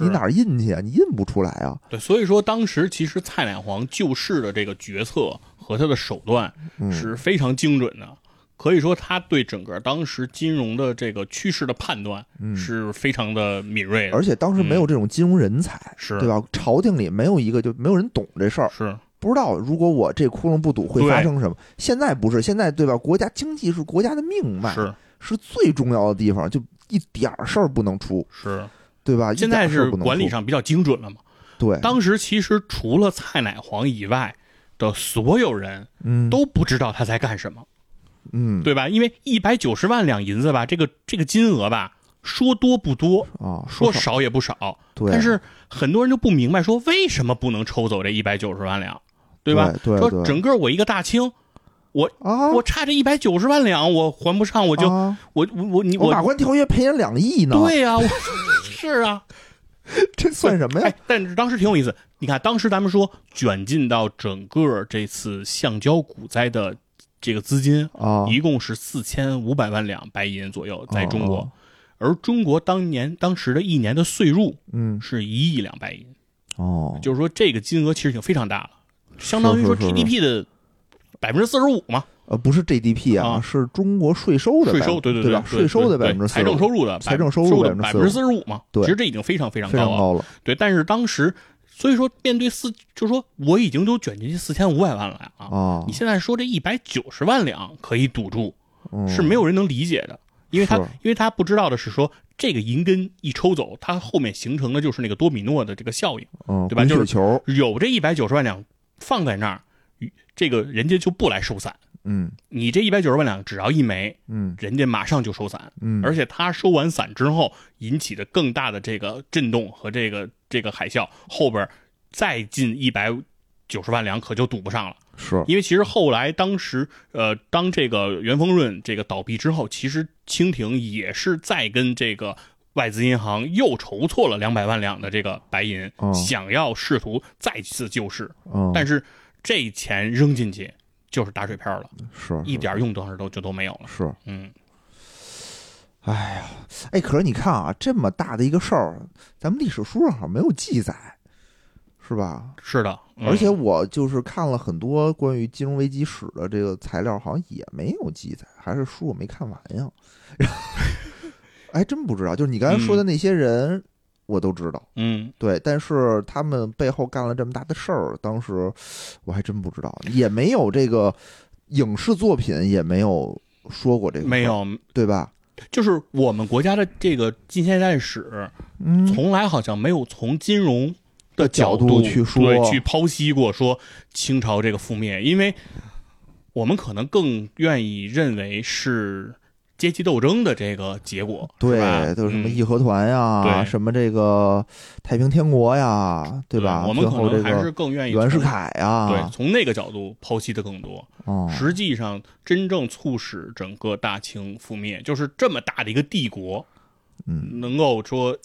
A: 你哪儿印去啊？你印不出来啊。
B: 对，所以说当时其实蔡乃煌救市的这个决策和他的手段
A: 嗯，
B: 是非常精准的。可以说，他对整个当时金融的这个趋势的判断
A: 嗯
B: 是非常的敏锐的，
A: 而且当时没有这种金融人才，
B: 是
A: 对吧？朝廷里没有一个就没有人懂这事儿，
B: 是
A: 不知道如果我这窟窿不堵会发生什么。现在不是，现在对吧？国家经济是国家的命脉，
B: 是
A: 是最重要的地方，就一点儿事儿不能出，
B: 是，
A: 对吧？
B: 现在是管理上比较精准了嘛。
A: 对，
B: 当时其实除了蔡乃煌以外的所有人
A: 嗯
B: 都不知道他在干什么，
A: 嗯
B: 对吧？因为一百九十万两银子吧，这个这个金额吧，说多不多，
A: 啊，
B: 说
A: 少
B: 少也不少，
A: 对，
B: 但是很多人就不明白，说为什么不能抽走这一百九十万两，对吧？说
A: 对对对
B: 整个我一个大清，
A: 啊，
B: 我差这一百九十万两，我还不上，我就、
A: 啊？
B: 我我我你
A: 我马关条约赔人两亿呢，
B: 对呀、我 是啊，
A: 这算什么呀？
B: 哎？，但是当时挺有意思，你看当时咱们说卷进到整个这次橡胶股灾的这个资金，
A: 啊，
B: 一共是四千五百万两白银左右，在中国，
A: 哦
B: 而中国当年当时的一年的税入
A: 嗯。
B: 是一亿两白银。
A: 哦，
B: 就是说这个金额其实已经非常大了，相当于说 GDP 的百分之四十五嘛，
A: 呃，不是 GDP 啊，
B: 啊。
A: 是中国税收的
B: 税收对对
A: 对税收的百分之
B: 财政收入的
A: 财政收入
B: 的百分之
A: 45%
B: 四十五嘛，
A: 对。
B: 其实这已经非常非常高了。对，但是当时所以说面对四，就是说我已经都卷进去四千五百万了啊，
A: 啊。
B: 你，现在说这一百九十万两可以堵住，
A: 嗯
B: 是没有人能理解的，因为他因为他不知道的是说这个银根一抽走，它后面形成的就是那个多米诺的这个效应。
A: 嗯，
B: 对吧？就是
A: 球，
B: 有这一百九十万两放在那儿，这个人家就不来收伞。
A: 嗯
B: 你这一百九十万两只要一枚，
A: 嗯
B: 人家马上就收伞。
A: 嗯，
B: 而且他收完伞之后引起的更大的这个震动和这个这个海啸，后边再进一百九十万两可就堵不上了。
A: 是
B: 因为其实后来当时呃，当这个元丰润这个倒闭之后，其实清廷也是在跟这个外资银行又筹措了两百万两的这个白银，
A: 哦
B: 想要试图再次救市，
A: 嗯，
B: 但是这钱扔进去就是打水漂了，
A: 是
B: 一点用当时都就都没有了。
A: 是，
B: 嗯，
A: 哎呀，哎，可是你看啊，这么大的一个事儿，咱们历史书上好像没有记载，是吧？
B: 是的，嗯
A: 而且我就是看了很多关于金融危机史的这个材料，好像也没有记载，还是书我没看完呀。哎，真不知道，就是你刚才说的那些人，我都知道，
B: 嗯，
A: 对，但是他们背后干了这么大的事儿，当时我还真不知道，也没有这个影视作品也没有说过这个，
B: 没，有，
A: 对吧？
B: 就是我们国家的这个近现代史，
A: 嗯，
B: 从来好像没有从金融的角
A: 角度去说
B: 对，去剖析过说清朝这个覆灭，因为我们可能更愿意认为是阶级斗争的这个结果，
A: 对，都是什么
B: 嗯
A: 义和团呀，
B: 对
A: 什么这个太平天国呀，对吧？
B: 我们可能还是更愿意
A: 袁世凯呀，
B: 对，从那个角度剖析的更多。
A: 哦，
B: 实际上，真正促使整个大清覆灭，就是这么大的一个帝国，
A: 嗯，
B: 能够说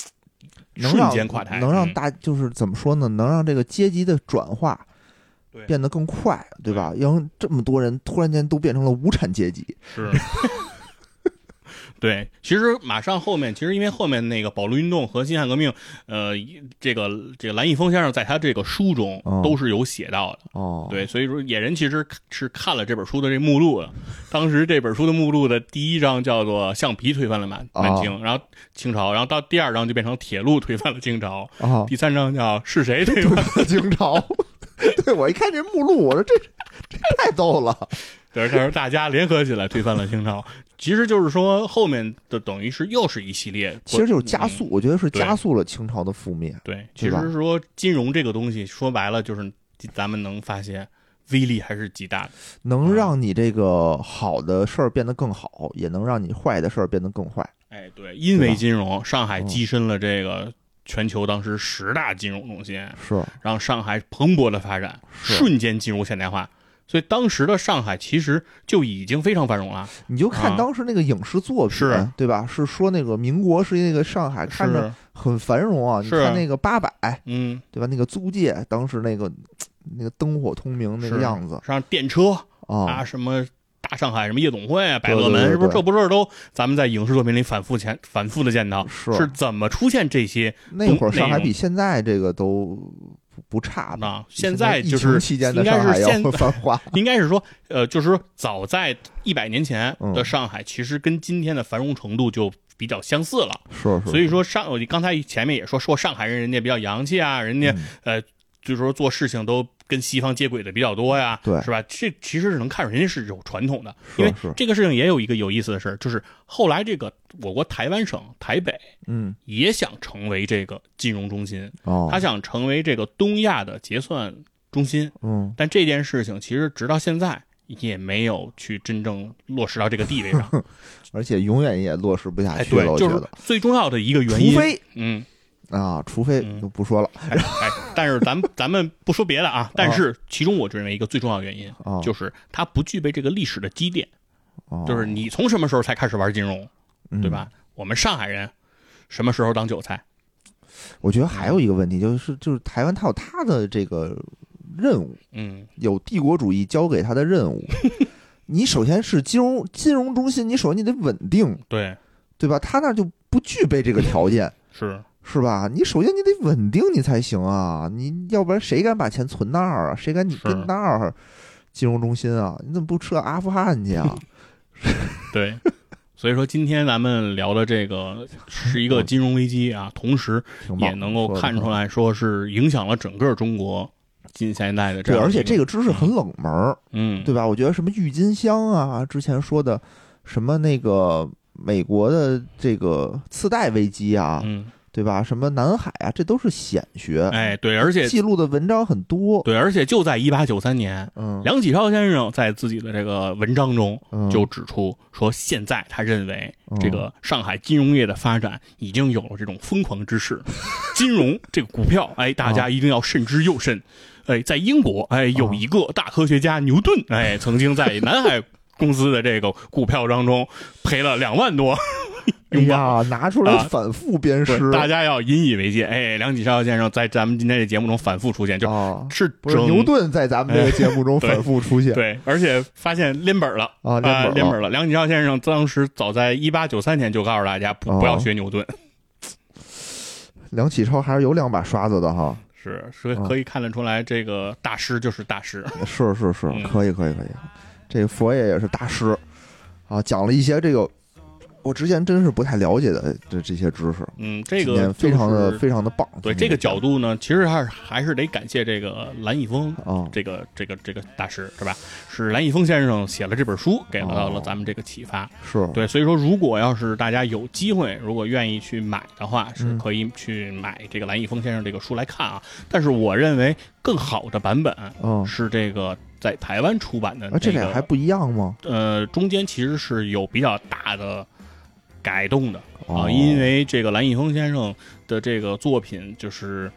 B: 瞬间垮台，嗯
A: 能让大就是怎么说呢？能让这个阶级的转化变得更快，对吧？让这么多人突然间都变成了无产阶级，
B: 是。对，其实马上后面，其实因为后面那个保路运动和辛亥革命，呃，这个这个蓝翼峰先生在他这个书中
A: 哦
B: 都是有写到的。
A: 哦，
B: 对，所以说野人其实是看了这本书的这目录的。当时这本书的目录的第一章叫做“橡皮推翻了满满清”，然后清朝，然后到第二章就变成“铁路推翻了清朝”，
A: 哦，
B: 第三章叫“是谁推翻了
A: 清朝。对，我一看这目录，我说这这太逗了。”，
B: 对，他说大家联合起来推翻了清朝。其实就是说后面的等于是又是一系列，
A: 其实就是加速，
B: 嗯
A: 我觉得是加速了清朝的覆灭。
B: 对，其实说金融这个东西，说白了就是咱们能发现威力还是极大的。
A: 能让你这个好的事儿变得更好，也能让你坏的事儿变得更坏。
B: 哎，对，因为金融，上海
A: 嗯
B: 跻身了这个全球当时十大金融中心。
A: 是，
B: 让上海蓬勃的发展，瞬间进入现代化。所以当时的上海其实就已经非常繁荣了。
A: 你就看
B: 啊
A: 当时那个影视作品，
B: 是
A: 对吧？是说那个民国是那个上海看着，很繁荣啊。你看那个八百，
B: 嗯，
A: 对吧？那个租界当时那个那个灯火通明那个样子
B: 上电车
A: 啊
B: 啊，，什么大上海什么夜总会啊、百乐门，是不是这不是都咱们在影视作品里反复前反复的见到？
A: 是
B: 是怎么出现这些
A: 那会儿上海比现在这个都不不差？
B: 呢？现在
A: 疫
B: 就是
A: 情期间的
B: 应该
A: 上海要
B: 是现
A: 繁华，
B: 应该是说，呃，就是说早在一百年前
A: 嗯
B: 的上海，其实跟今天的繁荣程度就比较相似了。
A: 是是。
B: 所以说上，我刚才前面也说说上海人，人家比较洋气啊，人家、
A: 嗯
B: 呃，就是说做事情都跟西方接轨的比较多呀，
A: 对
B: 是吧？这其实是能看出人家是有传统的，因为这个事情也有一个有意思的事儿，就是后来这个我国台湾省台北
A: 嗯
B: 也想成为这个金融中心，
A: 哦，
B: 他想成为这个东亚的结算中心，
A: 嗯
B: 但这件事情其实直到现在也没有去真正落实到这个地位上。
A: 而且永远也落实不下
B: 哎，
A: 去了，
B: 对，就是。最重要的一个原因，
A: 除非
B: 嗯。
A: 啊，除非不说了
B: 哎，哎，但是咱们咱们不说别的啊，但是其中我认为一个最重要的原因，
A: 啊，
B: 就是它不具备这个历史的积淀，
A: 哦
B: 就是你从什么时候才开始玩金融，
A: 嗯
B: 对吧？我们上海人什么时候当韭菜？
A: 我觉得还有一个问题就是，就是台湾它有它的这个任务，
B: 嗯，
A: 有帝国主义交给它的任务。你首先是金融金融中心，你首先你得稳定，
B: 对，
A: 对吧？他那就不具备这个条件，
B: 是，
A: 是吧？你首先你得稳定，你才行啊！你要不然谁敢把钱存那儿啊？谁敢你跟那儿金融中心啊？你怎么不撤阿富汗去啊？
B: 对。所以说，今天咱们聊的这个是一个金融危机啊，同时也能够看出。来说是影响了整个中国近现代的这
A: 对，而且这个，知识很冷门儿，
B: 嗯，
A: 对吧？我觉得什么郁金香啊，之前说的什么那个美国的这个次贷危机啊，
B: 嗯，
A: 对吧？什么南海啊，这都是显学，
B: 哎，对，而且
A: 记录的文章很多。
B: 对，而且就在一八九三年，
A: 嗯，
B: 梁启超先生在自己的这个文章中
A: 嗯
B: 就指出说，现在他认为
A: 嗯
B: 这个上海金融业的发展已经有了这种疯狂之势，金融这个股票，哎，大家一定要慎之又慎。哎，在英国，哎，有一个大科学家牛顿，哎，曾经在南海公司的这个股票当中赔了两万多
A: 哎。呀，拿出来
B: 啊
A: 反复鞭尸
B: 对，大家要引以为戒。哎，梁启超先生在咱们今天这节目中反复出现，就
A: 啊！
B: 是
A: 不是牛顿在咱们这个节目中 反复出现
B: 对，而且发现连本儿了。
A: 啊，
B: 啊，
A: 连本了。
B: 连本了。梁启超先生当时早在一八九三年就告诉大家不要学牛顿，
A: 梁启超还是有两把刷子的哈，
B: 是所以可以看得出来，这个大师就是大师。
A: 是是是
B: 嗯，
A: 可以可以可以。这个佛爷也是大师啊，讲了一些这个我之前真是不太了解的这这些知识，
B: 嗯，这
A: 今
B: 个
A: 天非常的非常的棒。
B: 对这个角度呢，其实还是还是得感谢这个蓝逸峰。
A: 啊，
B: 这个这个这个大师是吧？是蓝逸峰先生写了这本书，给到了
A: 哦
B: 咱们这个启发。
A: 是
B: 对，所以说如果要是大家有机会，如果愿意去买的话，是
A: 嗯
B: 可以去买这个蓝逸峰先生这个书来看啊。但是我认为更好的版本
A: 嗯
B: 是这个在台湾出版的、那
A: 啊，这
B: 个
A: 俩还不一样吗？
B: 呃，中间其实是有比较大的改动的啊，
A: 哦
B: 因为这个蓝奕峰先生的这个作品就是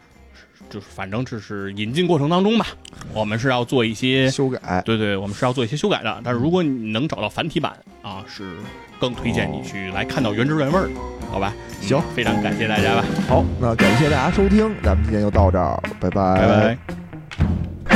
B: 就是反正这是引进过程当中吧，我们是要做一些
A: 修改，
B: 对对，我们是要做一些修改的。但是如果你能找到繁体版啊，是更推荐你去来看到原汁原味儿的，好吧？嗯
A: 行
B: 非常感谢大家吧，
A: 好，那感谢大家收听，咱们今天就到这儿，拜拜
B: 拜拜。